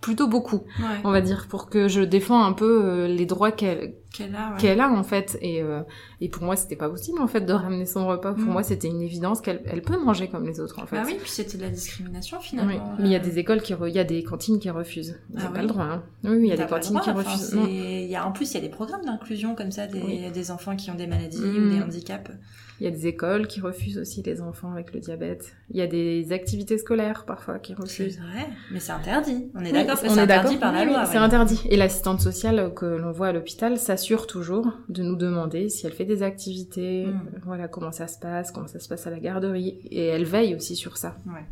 plutôt beaucoup, on va dire, pour que je défends un peu euh, les droits qu'elle qu'elle a, en fait. Et, euh, et pour moi, c'était pas possible, en fait, de ramener son repas. Pour mm. moi, c'était une évidence qu'elle elle peut manger comme les autres, en fait. Ah oui, puis c'était de la discrimination, finalement. Oui. Mais il y a des écoles qui... Il y a des cantines qui refusent. Ils ah pas le droit, hein. Oui, il y a des cantines qui refusent. Il y a, en plus, il y a des programmes d'inclusion comme ça, des, des enfants qui ont des maladies ou des mm. handicaps. Il y a des écoles qui refusent aussi les enfants avec le diabète. Il y a des activités scolaires parfois qui refusent. C'est vrai, mais c'est interdit. On est d'accord que c'est interdit par la loi. c'est interdit. Et l'assistante sociale que l'on voit à l'hôpital s'assure toujours de nous demander si elle fait des activités, Mm. euh, voilà comment ça se passe, comment ça se passe à la garderie, et elle veille aussi sur ça. Ouais.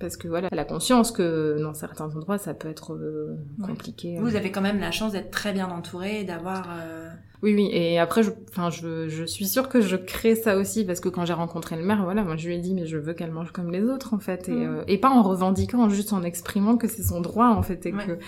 Parce que voilà, elle a conscience que dans certains endroits, ça peut être euh, compliqué. Vous avez quand même la chance d'être très bien entouré et d'avoir. euh, Oui, oui. Et après, je, enfin, je, je suis sûre que je crée ça aussi parce que quand j'ai rencontré le maire, voilà, moi je lui ai dit mais je veux qu'elle mange comme les autres en fait, et, Mhm. euh, et pas en revendiquant, juste en exprimant que c'est son droit en fait et Ouais. que.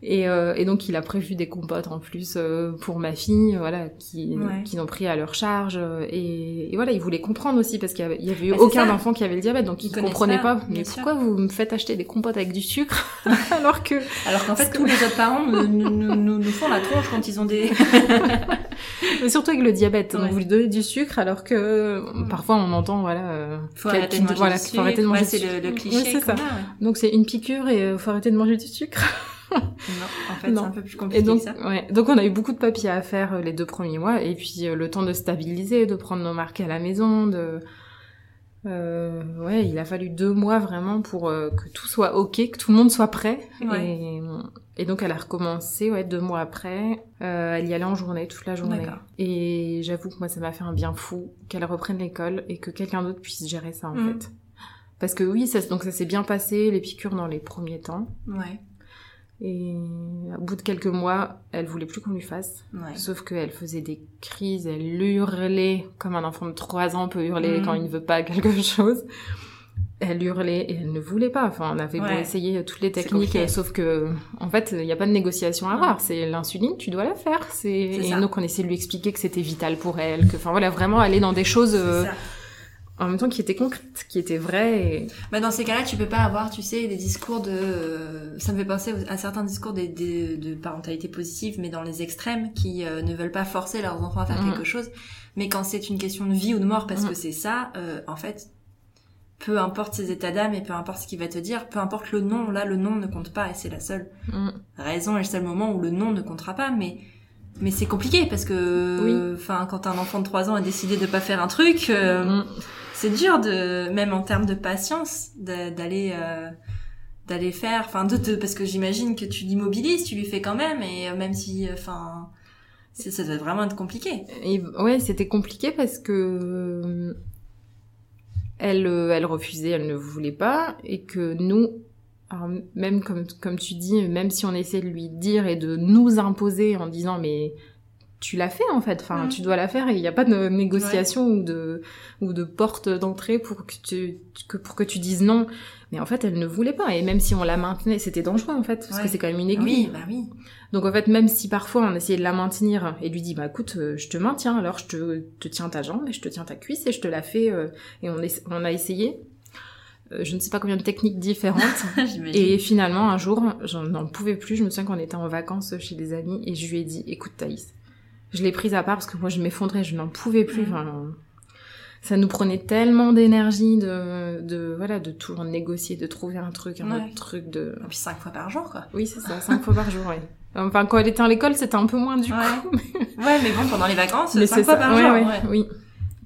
Et, euh, et donc il a prévu des compotes en plus euh, pour ma fille, voilà, qui Ouais. qui l'ont pris à leur charge. euh, Et, et voilà, il voulait comprendre aussi parce qu'il y avait, eu Bah, c'est aucun enfant qui avait le diabète, donc il comprenait pas, Mais sûr. pourquoi vous me faites acheter des compotes avec du sucre <laughs> alors que Alors qu'en fait, tous les autres parents nous, nous, nous, nous- font la tronche quand ils ont des. <laughs> Mais surtout avec le diabète, Ouais. donc vous lui donnez du sucre alors que euh, Mm. parfois on entend voilà. euh, Faut arrêter de manger voilà, du sucre. faut arrêter de manger Ouais, c'est le, le Oui, cliché. c'est ça. Donc c'est une piqûre et faut arrêter de manger du sucre. <laughs> Non, en fait, c'est un peu plus compliqué Et donc que ça. ouais, donc on a eu beaucoup de papiers à faire euh, les deux premiers mois et puis euh, le temps de stabiliser, de prendre nos marques à la maison, de euh, ouais, il a fallu deux mois vraiment pour euh, que tout soit ok, que tout le monde soit prêt. Ouais. Et, et donc elle a recommencé ouais deux mois après. Elle y allait en journée toute la journée. Et j'avoue que moi ça m'a fait un bien fou qu'elle reprenne l'école et que quelqu'un d'autre puisse gérer ça en Mm. fait. Parce que oui, ça, donc ça s'est bien passé les piqûres dans les premiers temps. Ouais, Et au bout de quelques mois, elle voulait plus qu'on lui fasse. ouais. Sauf qu'elle faisait des crises, elle hurlait comme un enfant de 3 ans peut hurler Mhm. quand il ne veut pas <laughs> quelque chose. Elle hurlait et elle ne voulait pas. Enfin, on avait beau Ouais. essayer toutes les techniques, compliqué. sauf que, en fait, il n'y a pas de négociation à avoir. C'est l'insuline, tu dois la faire. C'est et ça. donc on essayait de lui expliquer que c'était vital pour elle, que, enfin voilà, vraiment aller dans des choses euh. En même temps qui étaient concrètes, qui étaient vraies. Et... Bah dans ces cas-là, tu peux pas avoir, tu sais, des discours de... euh, Ça me fait penser à certains discours des, des- de parentalité positive, mais dans les extrêmes, qui euh, ne veulent pas forcer leurs enfants à faire Mhm. quelque chose. Mais quand c'est une question de vie ou de mort, parce Mhm. que c'est ça, euh, en fait, peu importe ses états d'âme et peu importe ce qu'il va te dire, peu importe le nom, là, le nom ne compte pas et c'est la seule Mm. raison et le seul moment où le nom ne comptera pas, mais... Mais c'est compliqué parce que, enfin, quand un enfant de 3 ans a décidé de pas faire un truc, euh. C'est dur de même en termes de patience euh, d'aller faire enfin de parce que j'imagine que tu l'immobilises tu lui fais quand même et euh, même si euh, enfin ça doit vraiment être compliqué. Et ouais, c'était compliqué parce que elle, elle refusait, elle ne voulait pas, et que nous, même comme comme tu dis, même si on essaie de lui dire et de nous imposer en disant mais tu l'as fait en fait, enfin tu dois la faire et il n'y a pas de négociation ou de ou de porte d'entrée pour que tu que pour que tu dises non. Mais en fait, elle ne voulait pas et même si on la maintenait, c'était dangereux en fait parce Ouais. que c'est quand même une aiguille. oui bah oui Donc en fait, même si parfois on essayait de la maintenir et lui dit bah écoute, euh, je te maintiens, alors je te, te tiens ta jambe et je te tiens ta cuisse et je te la fais euh, et on, essa- on a essayé. euh, je ne sais pas combien de techniques différentes. <laughs> et finalement, un jour, j'en n'en pouvais plus. Je me souviens qu'on était en vacances chez des amis et je lui ai dit, écoute Thaïs, je l'ai prise à part parce que moi je m'effondrais, je n'en pouvais plus. Enfin, ça nous prenait tellement d'énergie de, de, voilà, de toujours négocier, de trouver un truc, un Ouais. autre truc de... et puis cinq fois par jour quoi Oui, c'est ça, cinq fois par jour, oui. Enfin, quand elle était à l'école, c'était un peu moins du Ouais. coup. <laughs> ouais mais bon pendant les vacances Mais cinq fois ça, par ouais, jour oui.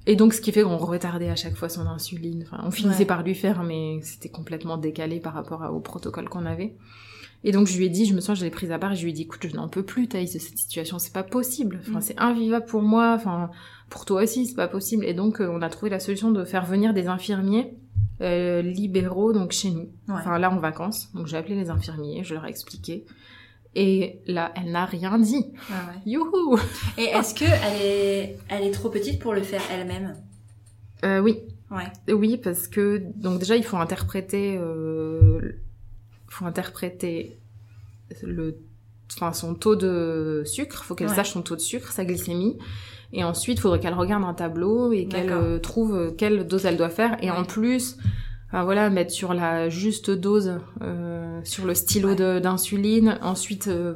Et donc, ce qui fait qu'on retardait à chaque fois son insuline. Enfin, on finissait par lui faire, mais c'était complètement décalé par rapport au protocole qu'on avait. Et donc, je lui ai dit, je me sens, je l'ai prise à part, et je lui ai dit, écoute, je n'en peux plus, Thaïs, de cette situation, c'est pas possible. Enfin, Mm. c'est invivable pour moi, enfin, pour toi aussi, c'est pas possible. Et donc, euh, on a trouvé la solution de faire venir des infirmiers euh, libéraux, donc chez nous. Ouais. Enfin, là, en vacances. Donc, j'ai appelé les infirmiers, je leur ai expliqué. Et là, elle n'a rien dit. Ah ouais. Youhou et est-ce que elle est elle est trop petite pour le faire elle-même? Euh, Oui, ouais Oui, parce que donc déjà il faut interpréter, euh, faut interpréter le, enfin son taux de sucre. Faut qu'elle Ouais. sache son taux de sucre, sa glycémie, et ensuite il faudrait qu'elle regarde un tableau et qu'elle euh, trouve euh, quelle dose elle doit faire. Et Ouais. en plus, voilà, mettre sur la juste dose, euh, sur le stylo Ouais. d'insuline. Ensuite, euh,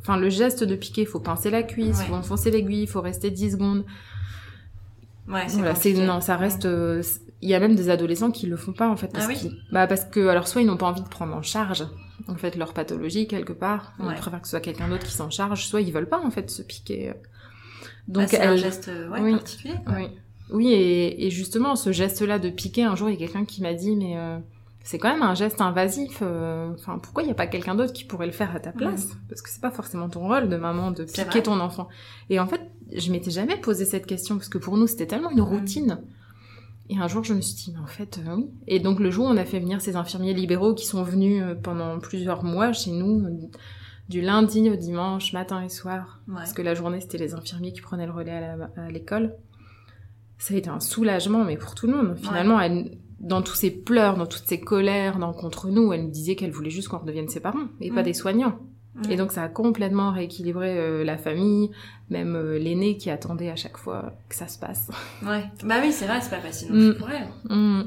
enfin le geste de piquer, faut pincer la cuisse, Ouais. faut enfoncer l'aiguille, faut rester 10 secondes. ouais c'est Voilà, non, ça reste. Il y a même des adolescents qui le font pas en fait parce Ah oui bah parce que alors soit ils n'ont pas envie de prendre en charge en fait leur pathologie quelque part, Ouais. ils préfèrent que ce soit quelqu'un d'autre qui s'en charge, soit ils veulent pas en fait se piquer. Bah, Donc c'est un geste euh, ouais, Oui. particulier quoi. oui, oui et, et justement ce geste-là de piquer, un jour il y a quelqu'un qui m'a dit mais euh, c'est quand même un geste invasif. euh, Enfin, pourquoi il n'y a pas quelqu'un d'autre qui pourrait le faire à ta place? Parce que c'est pas forcément ton rôle de maman de piquer ton enfant. Et en fait, je m'étais jamais posé cette question parce que pour nous, c'était tellement une routine. Et un jour, je me suis dit, mais en fait, euh, oui. Et donc, le jour on a fait venir ces infirmiers libéraux qui sont venus euh, pendant plusieurs mois chez nous, euh, du lundi au dimanche, matin et soir, Ouais. parce que la journée, c'était les infirmiers qui prenaient le relais à la- à l'école. Ça a été un soulagement, mais pour tout le monde. Finalement, elle, dans tous ses pleurs, dans toutes ses colères, dans contre nous, elle nous disait qu'elle voulait juste qu'on redevienne ses parents, et pas Mm. des soignants. Mm. Et donc, ça a complètement rééquilibré euh, la famille, même euh, l'aîné qui attendait à chaque fois que ça se passe. <laughs> Ouais. Bah oui, c'est vrai, c'est pas facile non Mm. plus pour elle. Mm.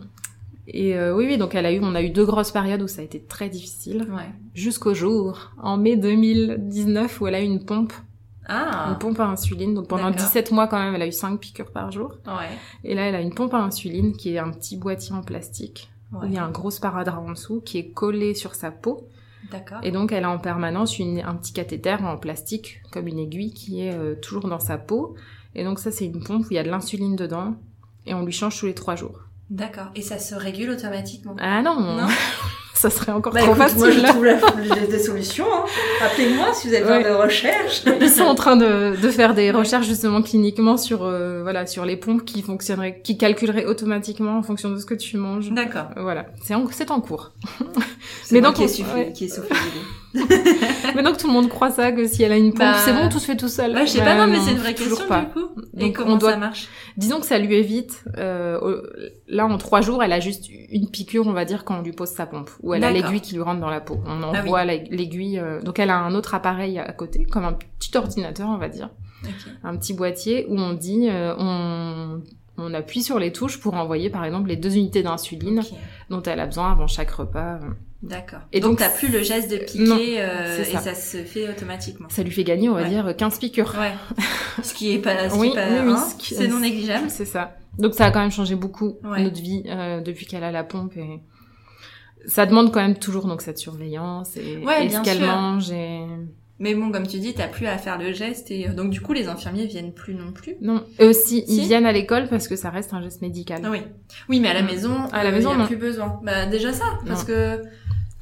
Et euh, oui, oui, donc elle a eu, on a eu deux grosses périodes où ça a été très difficile, Ouais. jusqu'au jour, en mai 2019, où elle a eu une pompe, Ah. une pompe à insuline. Donc pendant D'accord. 17 mois quand même, elle a eu 5 piqûres par jour. Ouais. Et là, elle a une pompe à insuline qui est un petit boîtier en plastique, où Ouais. il y a un gros sparadrap en dessous qui est collé sur sa peau. D'accord. Et donc, elle a en permanence une, un petit cathéter en plastique, comme une aiguille, qui est euh, toujours dans sa peau. Et donc, ça, c'est une pompe où il y a de l'insuline dedans. Et on lui change tous les trois jours. D'accord. Et ça se régule automatiquement? Ah non, Non? <laughs> Ça serait encore Bah trop écoute, facile. moi je trouve la, des solutions. Hein. Appelez-moi si vous avez besoin Ouais. de recherche. <laughs> Ils sont en train de, de faire des recherches justement cliniquement sur euh, voilà sur les pompes qui fonctionneraient, qui calculeraient automatiquement en fonction de ce que tu manges. D'accord. Voilà, c'est en, c'est en cours. C'est Mais donc, qui soufflé, ouais. qui ai soufflé. <laughs> Maintenant que tout le monde croit ça, que si elle a une pompe, Bah, c'est bon, tout se fait tout seul. Ouais, je sais Bah, pas, non, mais c'est une vraie question pas. du coup. Et Donc, comment on doit- ça marche? Disons que ça lui évite. Euh, là, en trois jours, elle a juste une piqûre, on va dire, quand on lui pose sa pompe, où elle a l'aiguille qui lui rentre dans la peau. On Ah oui. envoie la- l'aiguille. euh, donc, elle a un autre appareil à côté, comme un petit ordinateur, on va dire, Ok. un petit boîtier où on dit, euh, on, on appuie sur les touches pour envoyer, par exemple, les deux unités d'insuline dont elle a besoin avant chaque repas. D'accord. Et donc, t'as plus le geste de piquer non, euh, et ça. se fait automatiquement. Ça lui fait gagner, on va Ouais. dire, 15 piqûres. Ouais. <laughs> Ce qui est pas, ce qui Oui, est pas, oui, hein, ce c'est non négligeable. C'est ça. Donc ça a quand même changé beaucoup Ouais. notre vie euh, depuis qu'elle a la pompe et ça demande quand même toujours donc cette surveillance et, Ouais, et ce qu'elle mange et Mais bon, comme tu dis, t'as plus à faire le geste et euh, donc du coup, les infirmiers viennent plus non plus. non eux aussi ils Si. viennent à l'école parce que ça reste un geste médical. Ah oui. Oui, mais à la Mm. maison, À la euh, maison, y a non. plus besoin. Bah déjà ça, parce Non. que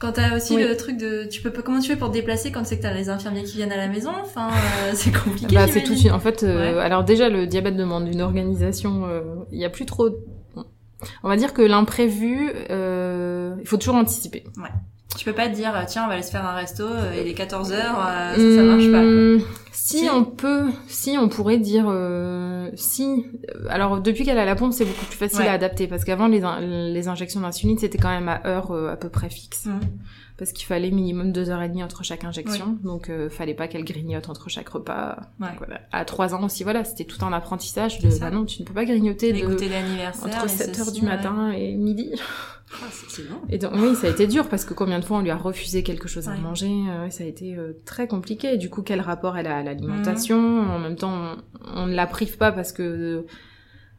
quand t'as aussi Oui. le truc de, tu peux pas, comment tu fais pour te déplacer quand c'est que t'as les infirmiers qui viennent à la maison? Enfin, euh, <laughs> c'est compliqué. Bah, c'est tout en fait euh, Ouais. alors déjà le diabète demande une organisation euh, il y a plus trop on va dire que l'imprévu euh, il faut toujours anticiper. Tu peux pas te dire, tiens, on va aller se faire un resto, euh, il est 14 heures, euh, ça, ça marche pas. quoi. Si, Si. on peut, si on pourrait dire, euh, si. euh, Alors depuis qu'elle a la pompe, c'est beaucoup plus facile Ouais. à adapter parce qu'avant les, in- les injections d'insuline c'était quand même à heure euh, à peu près fixe Mhm. Parce qu'il fallait minimum deux heures et demie entre chaque injection, donc euh, fallait pas qu'elle grignote entre chaque repas. Ouais. Donc, voilà. À trois ans aussi, voilà, c'était tout un apprentissage de, bah non, tu ne peux pas grignoter de, entre les 7 heures du ouais. matin et midi. Ah. Et donc, oui, ça a été dur parce que combien de fois on lui a refusé quelque chose à manger, euh, ça a été euh, très compliqué. Et du coup, quel rapport elle a à l'alimentation? Mhm. En même temps, on, on ne la prive pas parce que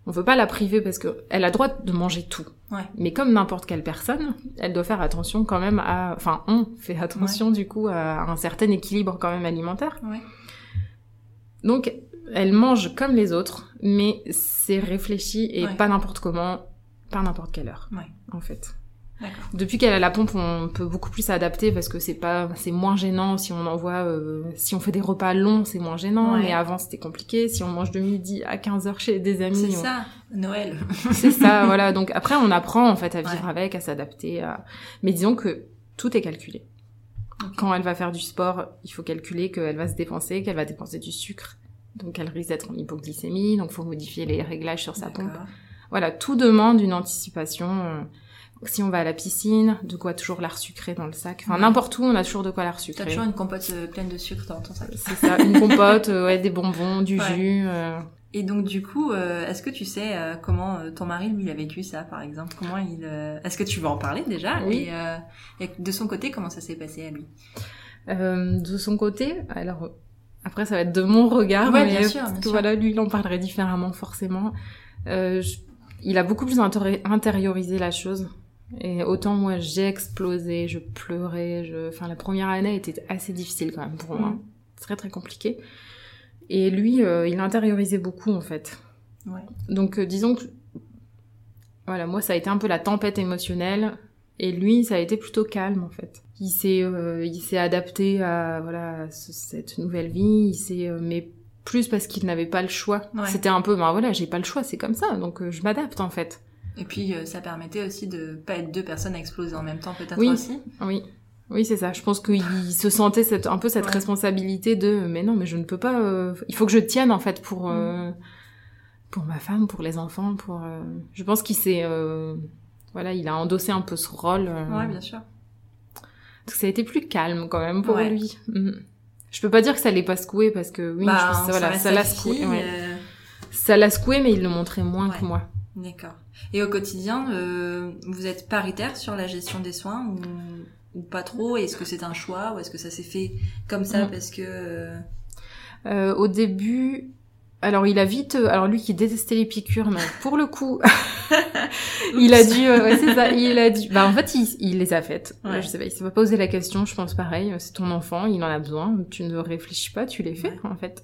on veut pas la priver parce que elle a le droit de manger tout. Ouais. Mais comme n'importe quelle personne, elle doit faire attention quand même à, enfin, on fait attention du coup à un certain équilibre quand même alimentaire. Ouais. Donc, elle mange comme les autres, mais c'est réfléchi et pas n'importe comment, pas n'importe quelle heure. Ouais. En fait. Depuis qu'elle a la pompe, on peut beaucoup plus s'adapter parce que c'est pas, c'est moins gênant si on envoie, euh, si on fait des repas longs, c'est moins gênant. Mais avant, c'était compliqué. Si on mange de midi à 15h chez des amis, C'est on- ça, Noël. <laughs> c'est ça, voilà. Donc après, on apprend en fait à vivre Ouais. avec, à s'adapter. À... Mais disons que tout est calculé. Quand elle va faire du sport, il faut calculer qu'elle va se dépenser, qu'elle va dépenser du sucre. Donc elle risque d'être en hypoglycémie, donc faut modifier les réglages sur sa pompe. Voilà, tout demande une anticipation. Euh, Si on va à la piscine, de quoi toujours la resucrer dans le sac. Enfin, n'importe où, on a toujours de quoi la T'as resucrer. toujours une compote euh, pleine de sucre dans ton sac. C'est ça, une compote, euh, ouais, des bonbons, du Ouais. jus. euh. Et donc du coup, euh, est-ce que tu sais euh, comment euh, ton mari lui a vécu ça, par exemple? Comment il euh, Est-ce que tu veux en parler déjà? Oui. et, euh, et de son côté, comment ça s'est passé à lui? Euh, de son côté, alors après ça va être de mon regard, Ouais, mais bien sûr, bien sûr. voilà, lui il en parlerait différemment forcément. Euh, je- il a beaucoup plus intéri- intériorisé la chose. Et autant moi j'ai explosé, je pleurais, je... enfin la première année était assez difficile quand même pour moi, Mhm. très très compliqué. Et lui, euh, il intériorisait beaucoup en fait. Ouais. Donc euh, disons que voilà, moi ça a été un peu la tempête émotionnelle. Et lui, ça a été plutôt calme en fait. Il s'est, euh, il s'est adapté à voilà ce- cette nouvelle vie. Il s'est, mais plus parce qu'il n'avait pas le choix. Ouais. C'était un peu, ben voilà, j'ai pas le choix, c'est comme ça, donc je m'adapte en fait. Et puis euh, ça permettait aussi de pas être deux personnes à exploser en même temps peut-être Oui. aussi. Oui. Oui, c'est ça. Je pense qu'il se sentait cette, un peu cette Ouais. responsabilité de, mais non, mais je ne peux pas. euh, il faut que je tienne en fait pour euh, pour ma femme, pour les enfants, pour. euh, je pense qu'il s'est, euh, voilà, il a endossé un peu ce rôle. euh, Ouais, bien sûr. donc ça a été plus calme quand même pour Ouais. lui. Mhm. Je peux pas dire que ça l'ait pas secoué parce que oui, Bah, je pense que ça voilà, ça l'a secoué. ouais. Ça l'a secoué, mais il le montrait moins que moi. D'accord. Et au quotidien, euh, vous êtes paritaire sur la gestion des soins ou, ou pas trop? Est-ce que c'est un choix ou est-ce que ça s'est fait comme ça parce que euh, Euh, au début, alors il a vite, euh, alors lui qui détestait les piqûres, mais <laughs> pour le coup, il a dû, euh, ouais, c'est ça, il a dû, bah en fait il, il les a faites. Ouais. Je sais pas, il s'est pas posé la question, je pense pareil, c'est ton enfant, il en a besoin, tu ne réfléchis pas, tu les fais Ouais. en fait.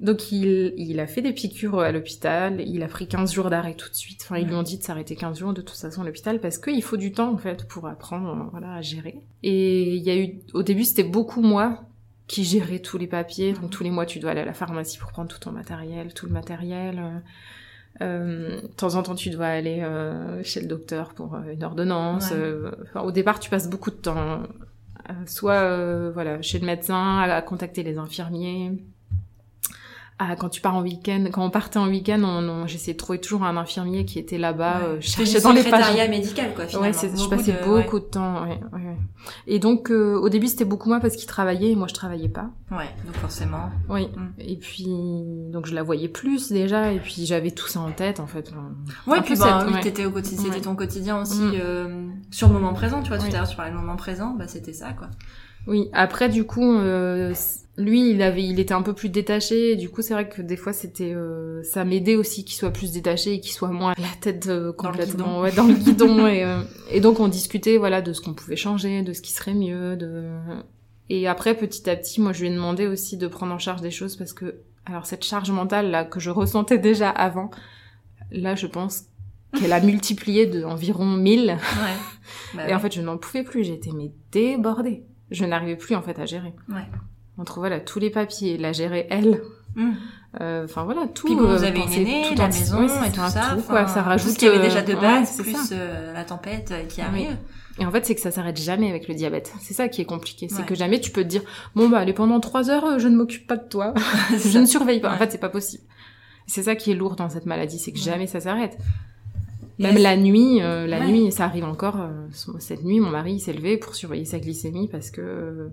Donc il, il a fait des piqûres à l'hôpital, il a pris 15 jours d'arrêt tout de suite. Enfin, ils lui ont dit de s'arrêter 15 jours de toute façon à l'hôpital parce qu'il faut du temps en fait pour apprendre euh, voilà, à gérer. Et il y a eu au début c'était beaucoup moi qui gérait tous les papiers. Donc tous les mois tu dois aller à la pharmacie pour prendre tout ton matériel, tout le matériel. euh, euh, de temps en temps, tu dois aller euh, chez le docteur pour euh, une ordonnance. Ouais. enfin, au départ, tu passes beaucoup de temps, soit euh, voilà chez le médecin, à, à contacter les infirmiers. Ah, quand tu pars en week-end, quand on partait en week-end, on, on- j'essayais de trouver toujours un infirmier qui était là-bas, ouais. euh, du dans les pages. secrétariat médical quoi finalement. Ouais, je passais de- beaucoup de temps. Ouais, ouais. Et donc, euh, au début, c'était beaucoup moi parce qu'il travaillait et moi, je travaillais pas. Ouais. donc forcément. Oui. Mm. Et puis, donc, je la voyais plus déjà. Et puis, j'avais tout ça en tête, en fait. Ouais, Un puis bah, oui, t'étais au quotidien, c'était ton quotidien aussi Mm. euh, sur le moment présent, tu vois. Tout à l'heure, tu parlais du moment présent, bah c'était ça quoi. Oui. Après, du coup, euh, lui, il avait, il était un peu plus détaché. Et du coup, c'est vrai que des fois, c'était, euh, ça m'aidait aussi qu'il soit plus détaché et qu'il soit moins la tête euh, Dans le complètement, guidon. ouais, dans le <laughs> guidon. et, euh, et donc, on discutait, voilà, de ce qu'on pouvait changer, de ce qui serait mieux, de. Et après, petit à petit, moi, je lui ai demandé aussi de prendre en charge des choses parce que, alors, cette charge mentale là que je ressentais déjà avant, là, je pense qu'elle a <laughs> multiplié de environ 1000. Ouais. <laughs> Bah, Et en fait, je n'en pouvais plus. J'étais mais débordée. Je n'arrivais plus en fait à gérer. Ouais. Entre voilà tous les papiers, la gérer elle. Mm. euh, Enfin voilà tout. Puis bon, euh, vous avez une aînée, tout la maison oui, et tout ça. tout, quoi. Ça rajoute. tout ce qu'il y avait euh, déjà de ouais, base, c'est plus euh, la tempête euh, qui Oui. arrive. Et en fait, c'est que ça s'arrête jamais avec le diabète. C'est ça qui est compliqué. C'est Ouais. que jamais tu peux te dire bon bah allez pendant trois heures, euh, je ne m'occupe pas de toi. <laughs> Je ça. ne surveille pas. En fait, c'est pas possible. C'est ça qui est lourd dans cette maladie, c'est que jamais ça s'arrête. Même la nuit, euh, la nuit, ça arrive encore. euh, cette nuit, mon mari s'est levé pour surveiller sa glycémie parce que euh,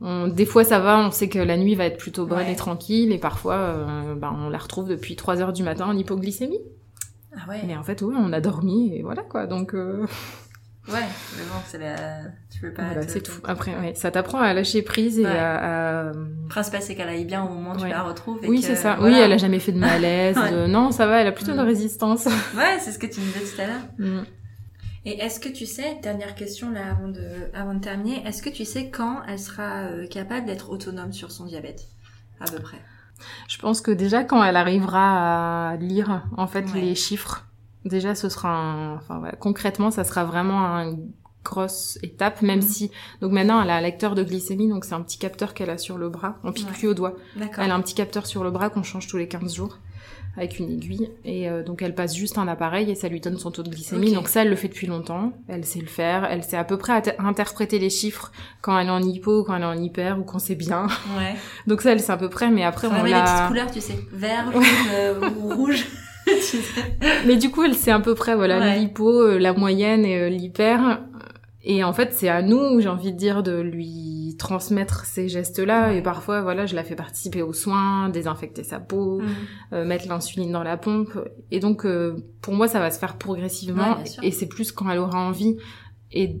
on- des fois ça va, on sait que la nuit va être plutôt bonne Ouais. et tranquille, et parfois euh, ben, on la retrouve depuis 3 heures du matin en hypoglycémie. Ah ouais. Mais en fait, oui, on a dormi et voilà quoi. Donc euh, <laughs> Ouais, mais bon, c'est la... tu peux pas... voilà, c'est tout. Après, ouais, ça t'apprend à lâcher prise et Ouais. à, à- Le principal, c'est qu'elle aille bien au moment où tu la retrouves. et Oui, que, c'est ça. voilà. Oui, elle a jamais fait de malaise. <laughs> De- Non, ça va, elle a plutôt de Mm. résistance. Ouais, c'est ce que tu me disais tout à l'heure. Mm. Et est-ce que tu sais, dernière question là avant de, avant de terminer, est-ce que tu sais quand elle sera euh, capable d'être autonome sur son diabète À peu près? Je pense que déjà quand elle arrivera à lire en fait Ouais. les chiffres, déjà ce sera un... enfin voilà, concrètement ça sera vraiment une grosse étape même Mhm. si donc maintenant elle a un lecteur de glycémie donc c'est un petit capteur qu'elle a sur le bras, on pique Ouais. plus au doigt. Elle a un petit capteur sur le bras qu'on change tous les 15 jours avec une aiguille et euh, donc elle passe juste un appareil et ça lui donne son taux de glycémie. Donc ça elle le fait depuis longtemps, elle sait le faire, elle sait à peu près interpréter les chiffres quand elle est en hypo, quand elle est en hyper ou quand c'est bien. Ouais. <laughs> Donc ça elle sait à peu près mais après On on met les petites l'a couleurs, tu sais. Vert, jaune euh, ou rouge. <laughs> <laughs> Mais du coup, elle sait à peu près, voilà, Ouais. l'hypo, euh, la moyenne et euh, l'hyper. Et en fait, c'est à nous, j'ai envie de dire, de lui transmettre ces gestes-là. Ouais. Et parfois, voilà, je la fais participer aux soins, désinfecter sa peau, Mm. euh, mettre l'insuline dans la pompe. Et donc, euh, pour moi, ça va se faire progressivement. Ouais, et c'est plus quand elle aura envie. Et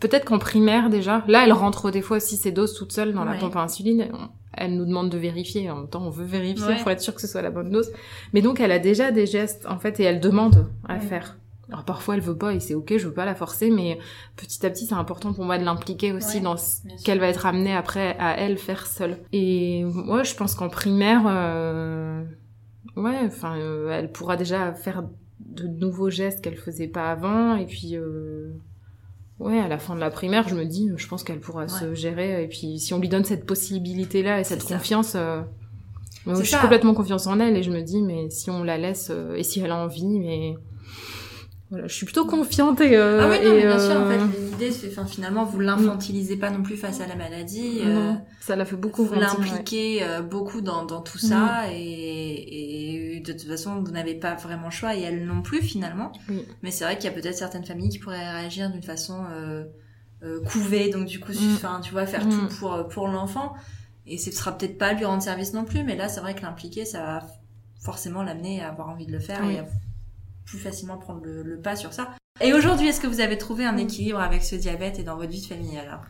peut-être qu'en primaire, déjà, là, elle rentre des fois aussi ses doses toute seule dans la pompe à insuline. On- Elle nous demande de vérifier. En même temps, on veut vérifier pour être sûr que ce soit la bonne dose. Mais donc, elle a déjà des gestes, en fait, et elle demande à faire. Alors parfois, elle veut pas, et c'est ok, je veux pas la forcer, mais petit à petit, c'est important pour moi de l'impliquer aussi Ouais, dans ce qu'elle va être amenée après à elle faire seule. Et moi, je pense qu'en primaire, euh, ouais, enfin, euh, elle pourra déjà faire de nouveaux gestes qu'elle faisait pas avant. Et puis, euh, ouais, à la fin de la primaire, je me dis, je pense qu'elle pourra se gérer. Et puis, si on lui donne cette possibilité-là et cette confiance, euh, je suis complètement confiance en elle et je me dis, mais si on la laisse euh, et si elle a envie, mais voilà, je suis plutôt confiante et, euh, ah oui, non, bien sûr, en fait, l'idée, c'est, enfin, finalement, vous l'infantilisez pas non plus face à la maladie. Non, ça l'a fait beaucoup. Vous l'impliquez beaucoup dans, dans tout ça et, et de toute façon, vous n'avez pas vraiment le choix et elle non plus finalement. Mais c'est vrai qu'il y a peut-être certaines familles qui pourraient réagir d'une façon euh, euh, couvée, donc du coup, enfin, tu vois, faire tout pour pour l'enfant. Et ce sera peut-être pas lui rendre service non plus, mais là, c'est vrai que l'impliquer, ça va forcément l'amener à avoir envie de le faire et à plus facilement prendre le, pas sur ça. Et aujourd'hui, est-ce que vous avez trouvé un équilibre avec ce diabète et dans votre vie de famille alors?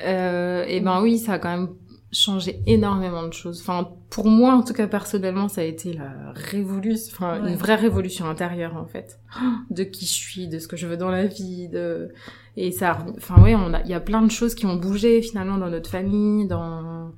Euh, Eh ben oui, ça a quand même changé énormément de choses. Enfin, pour moi, en tout cas personnellement, ça a été la révolution, enfin une vraie révolution intérieure en fait, <gasps> de qui je suis, de ce que je veux dans la vie, de et ça, enfin ouais, on a, il y a plein de choses qui ont bougé finalement dans notre famille, dans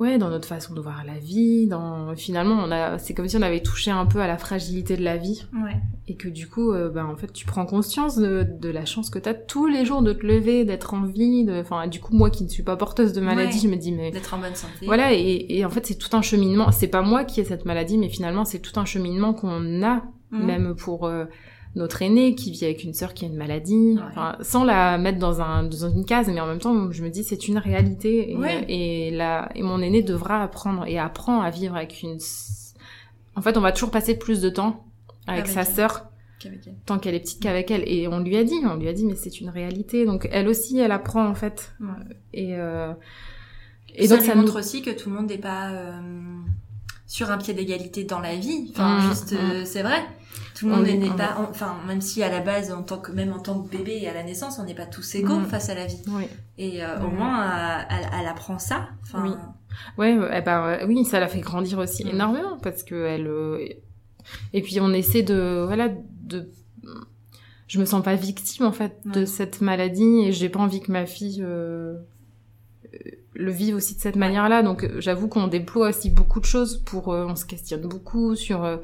ouais, dans notre façon de voir la vie, dans finalement on a c'est comme si on avait touché un peu à la fragilité de la vie. Ouais. Et que du coup euh, ben en fait tu prends conscience de, de la chance que tu as tous les jours de te lever, d'être en vie, de enfin du coup moi qui ne suis pas porteuse de maladie, je me dis mais d'être en bonne santé. Voilà et, et en fait c'est tout un cheminement, c'est pas moi qui ai cette maladie mais finalement c'est tout un cheminement qu'on a mmh. même pour euh, notre aîné qui vit avec une sœur qui a une maladie, enfin, sans la mettre dans, un, dans une case, mais en même temps, je me dis c'est une réalité et, et, la, et mon aîné devra apprendre et apprend à vivre avec une. En fait, on va toujours passer plus de temps avec, sa sœur tant qu'elle est petite qu'avec elle. Et on lui a dit, on lui a dit, mais c'est une réalité. Donc elle aussi, elle apprend en fait. Et euh... et ça donc ça montre aussi que tout le monde n'est pas euh, sur un pied d'égalité dans la vie. Enfin, mmh, juste, mmh. Euh, c'est vrai. Tout le monde n'est pas, enfin, même si à la base, en tant que, même en tant que bébé et à la naissance, on n'est pas tous égaux mm. face à la vie. Oui. Et euh, au moins, euh, elle, elle, apprend ça. Enfin, oui. Ouais, eh ben, oui, ça la fait grandir aussi mm. énormément parce que elle. Euh, et puis on essaie de, voilà, de. Je me sens pas victime en fait de cette maladie et j'ai pas envie que ma fille le vive aussi de cette manière-là. Donc j'avoue qu'on déploie aussi beaucoup de choses pour, on se questionne beaucoup sur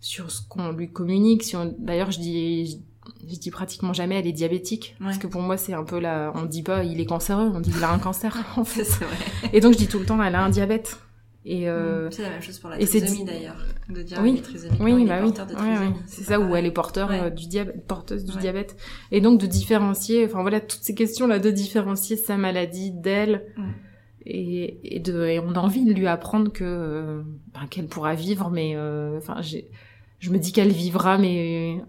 sur ce qu'on lui communique. Si D'ailleurs, je dis, je, dis pratiquement jamais elle est diabétique parce que pour moi c'est un peu la, on dit pas il est cancéreux, on dit il a un cancer. <laughs> en fait. Vrai. Et donc je dis tout le temps elle a un diabète. Et euh... Mm. c'est la même chose pour la trisomie d'ailleurs, de dire oui, trisomie, oui, bah oui, oui. c'est ça où elle est porteur euh, du diabète, porteuse du diabète, et donc de différencier, enfin voilà toutes ces questions là de différencier sa maladie d'elle, et, et de, et on a envie de lui apprendre que, euh, ben, qu'elle pourra vivre, mais euh, enfin j'ai, je me dis qu'elle vivra, mais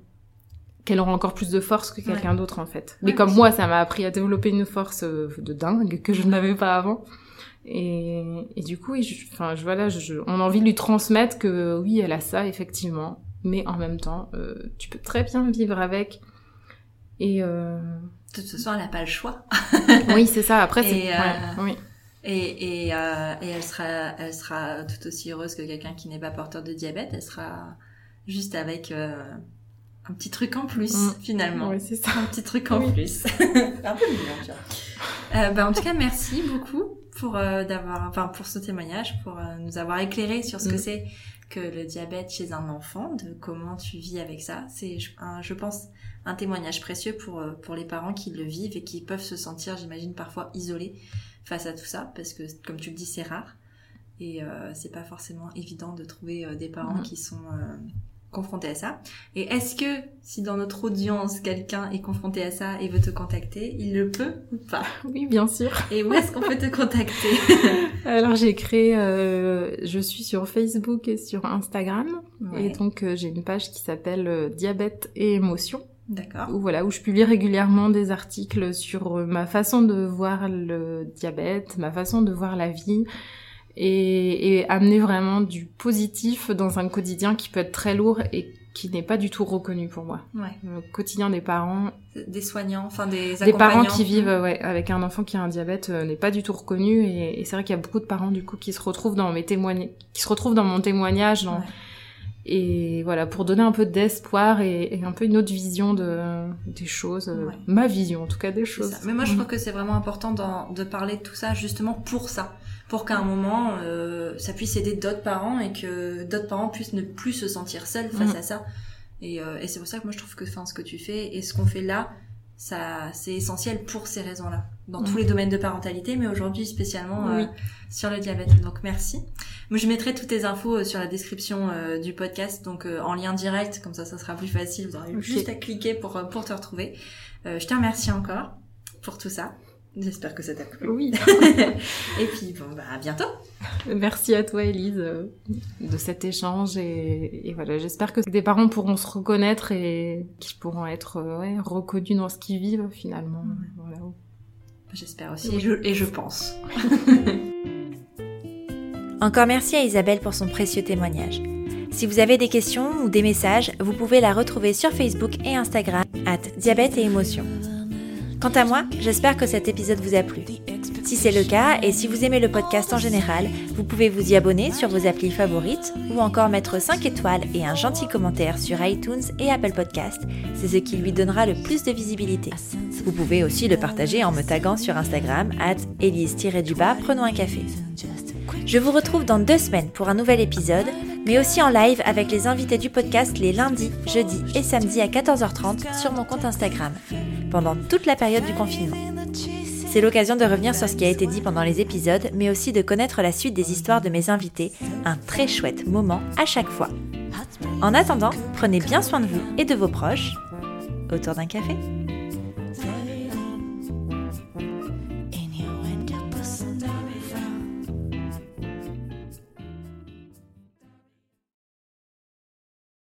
qu'elle aura encore plus de force que quelqu'un d'autre en fait. Mais comme moi, ça m'a appris à développer une force euh, de dingue que je n'avais pas avant. Et, et du coup, enfin, je, voilà, je, on a envie de lui transmettre que oui, elle a ça effectivement, mais en même temps, euh, tu peux très bien vivre avec. Et euh... de toute façon, elle n'a pas le choix. <laughs> oui, c'est ça. Après, c'est euh, oui. Et, et, euh, et elle sera, elle sera tout aussi heureuse que quelqu'un qui n'est pas porteur de diabète. Elle sera juste avec euh, un petit truc en plus mm. finalement. Oui, c'est ça. Un petit truc en plus. <laughs> un peu mignon, tu vois. Euh, bah, en tout cas, merci beaucoup pour euh, d'avoir, enfin pour ce témoignage, pour euh, nous avoir éclairé sur ce que mm. c'est que le diabète chez un enfant, de comment tu vis avec ça. C'est, je, je pense, un témoignage précieux pour pour les parents qui le vivent et qui peuvent se sentir, j'imagine, parfois isolés face à tout ça, parce que comme tu le dis, c'est rare et euh, c'est pas forcément évident de trouver des parents mm. qui sont confronté à ça. Et est-ce que si dans notre audience quelqu'un est confronté à ça et veut te contacter, il le peut ou pas <laughs> Oui, bien sûr. Et où est-ce qu'on peut te <laughs> contacter Alors j'ai créé, euh, je suis sur Facebook et sur Instagram, et donc euh, j'ai une page qui s'appelle euh, Diabète et émotions. D'accord. Où voilà, où je publie régulièrement des articles sur ma façon de voir le diabète, ma façon de voir la vie, et, et, amener vraiment du positif dans un quotidien qui peut être très lourd et qui n'est pas du tout reconnu pour moi. Ouais. Le quotidien des parents, des soignants, enfin des des parents qui vivent ouais, avec un enfant qui a un diabète euh, n'est pas du tout reconnu et, et c'est vrai qu'il y a beaucoup de parents du coup qui se retrouvent dans mes témoignages, qui se retrouvent dans mon témoignage, dans... et voilà pour donner un peu d'espoir et, et, un peu une autre vision de des choses, euh, ma vision en tout cas des choses. Mais moi je trouve que c'est vraiment important de parler de tout ça justement pour ça pour qu'à un moment euh, ça puisse aider d'autres parents et que d'autres parents puissent ne plus se sentir seuls face mm. à ça. Et, et c'est pour ça que moi je trouve que enfin, ce que tu fais et ce qu'on fait là, ça c'est essentiel pour ces raisons-là dans tous les domaines de parentalité mais aujourd'hui spécialement euh, sur le diabète. Donc merci. Moi je mettrai toutes tes infos euh, sur la description euh, du podcast donc en lien direct comme ça ça sera plus facile. Vous aurez juste à cliquer pour pour te retrouver. Je te remercie encore pour tout ça J'espère que ça t'a plu. Oui. <laughs> et puis, bon, bah, à bientôt. Merci à toi, Elise, de cet échange. Et, voilà, j'espère que des parents pourront se reconnaître et qu'ils pourront être ouais, reconnus dans ce qu'ils vivent, finalement. Voilà. J'espère aussi, et je, et je pense. <laughs> Encore merci à Isabelle pour son précieux témoignage. Si vous avez des questions ou des messages, vous pouvez la retrouver sur Facebook et Instagram, at diabète et émotion. Quant à moi, j'espère que cet épisode vous a plu. Si c'est le cas, et si vous aimez le podcast en général, vous pouvez vous y abonner sur vos applis favorites ou encore mettre 5 étoiles et un gentil commentaire sur iTunes et Apple Podcast. C'est ce qui lui donnera le plus de visibilité. Vous pouvez aussi le partager en me taguant sur Instagram, at Elise-du-bas, prenons un café. Je vous retrouve dans deux semaines pour un nouvel épisode, mais aussi en live avec les invités du podcast les lundis, jeudis et samedis à 14h30 sur mon compte Instagram pendant toute la période du confinement. C'est l'occasion de revenir sur ce qui a été dit pendant les épisodes, mais aussi de connaître la suite des histoires de mes invités, un très chouette moment à chaque fois. En attendant, prenez bien soin de vous et de vos proches autour d'un café.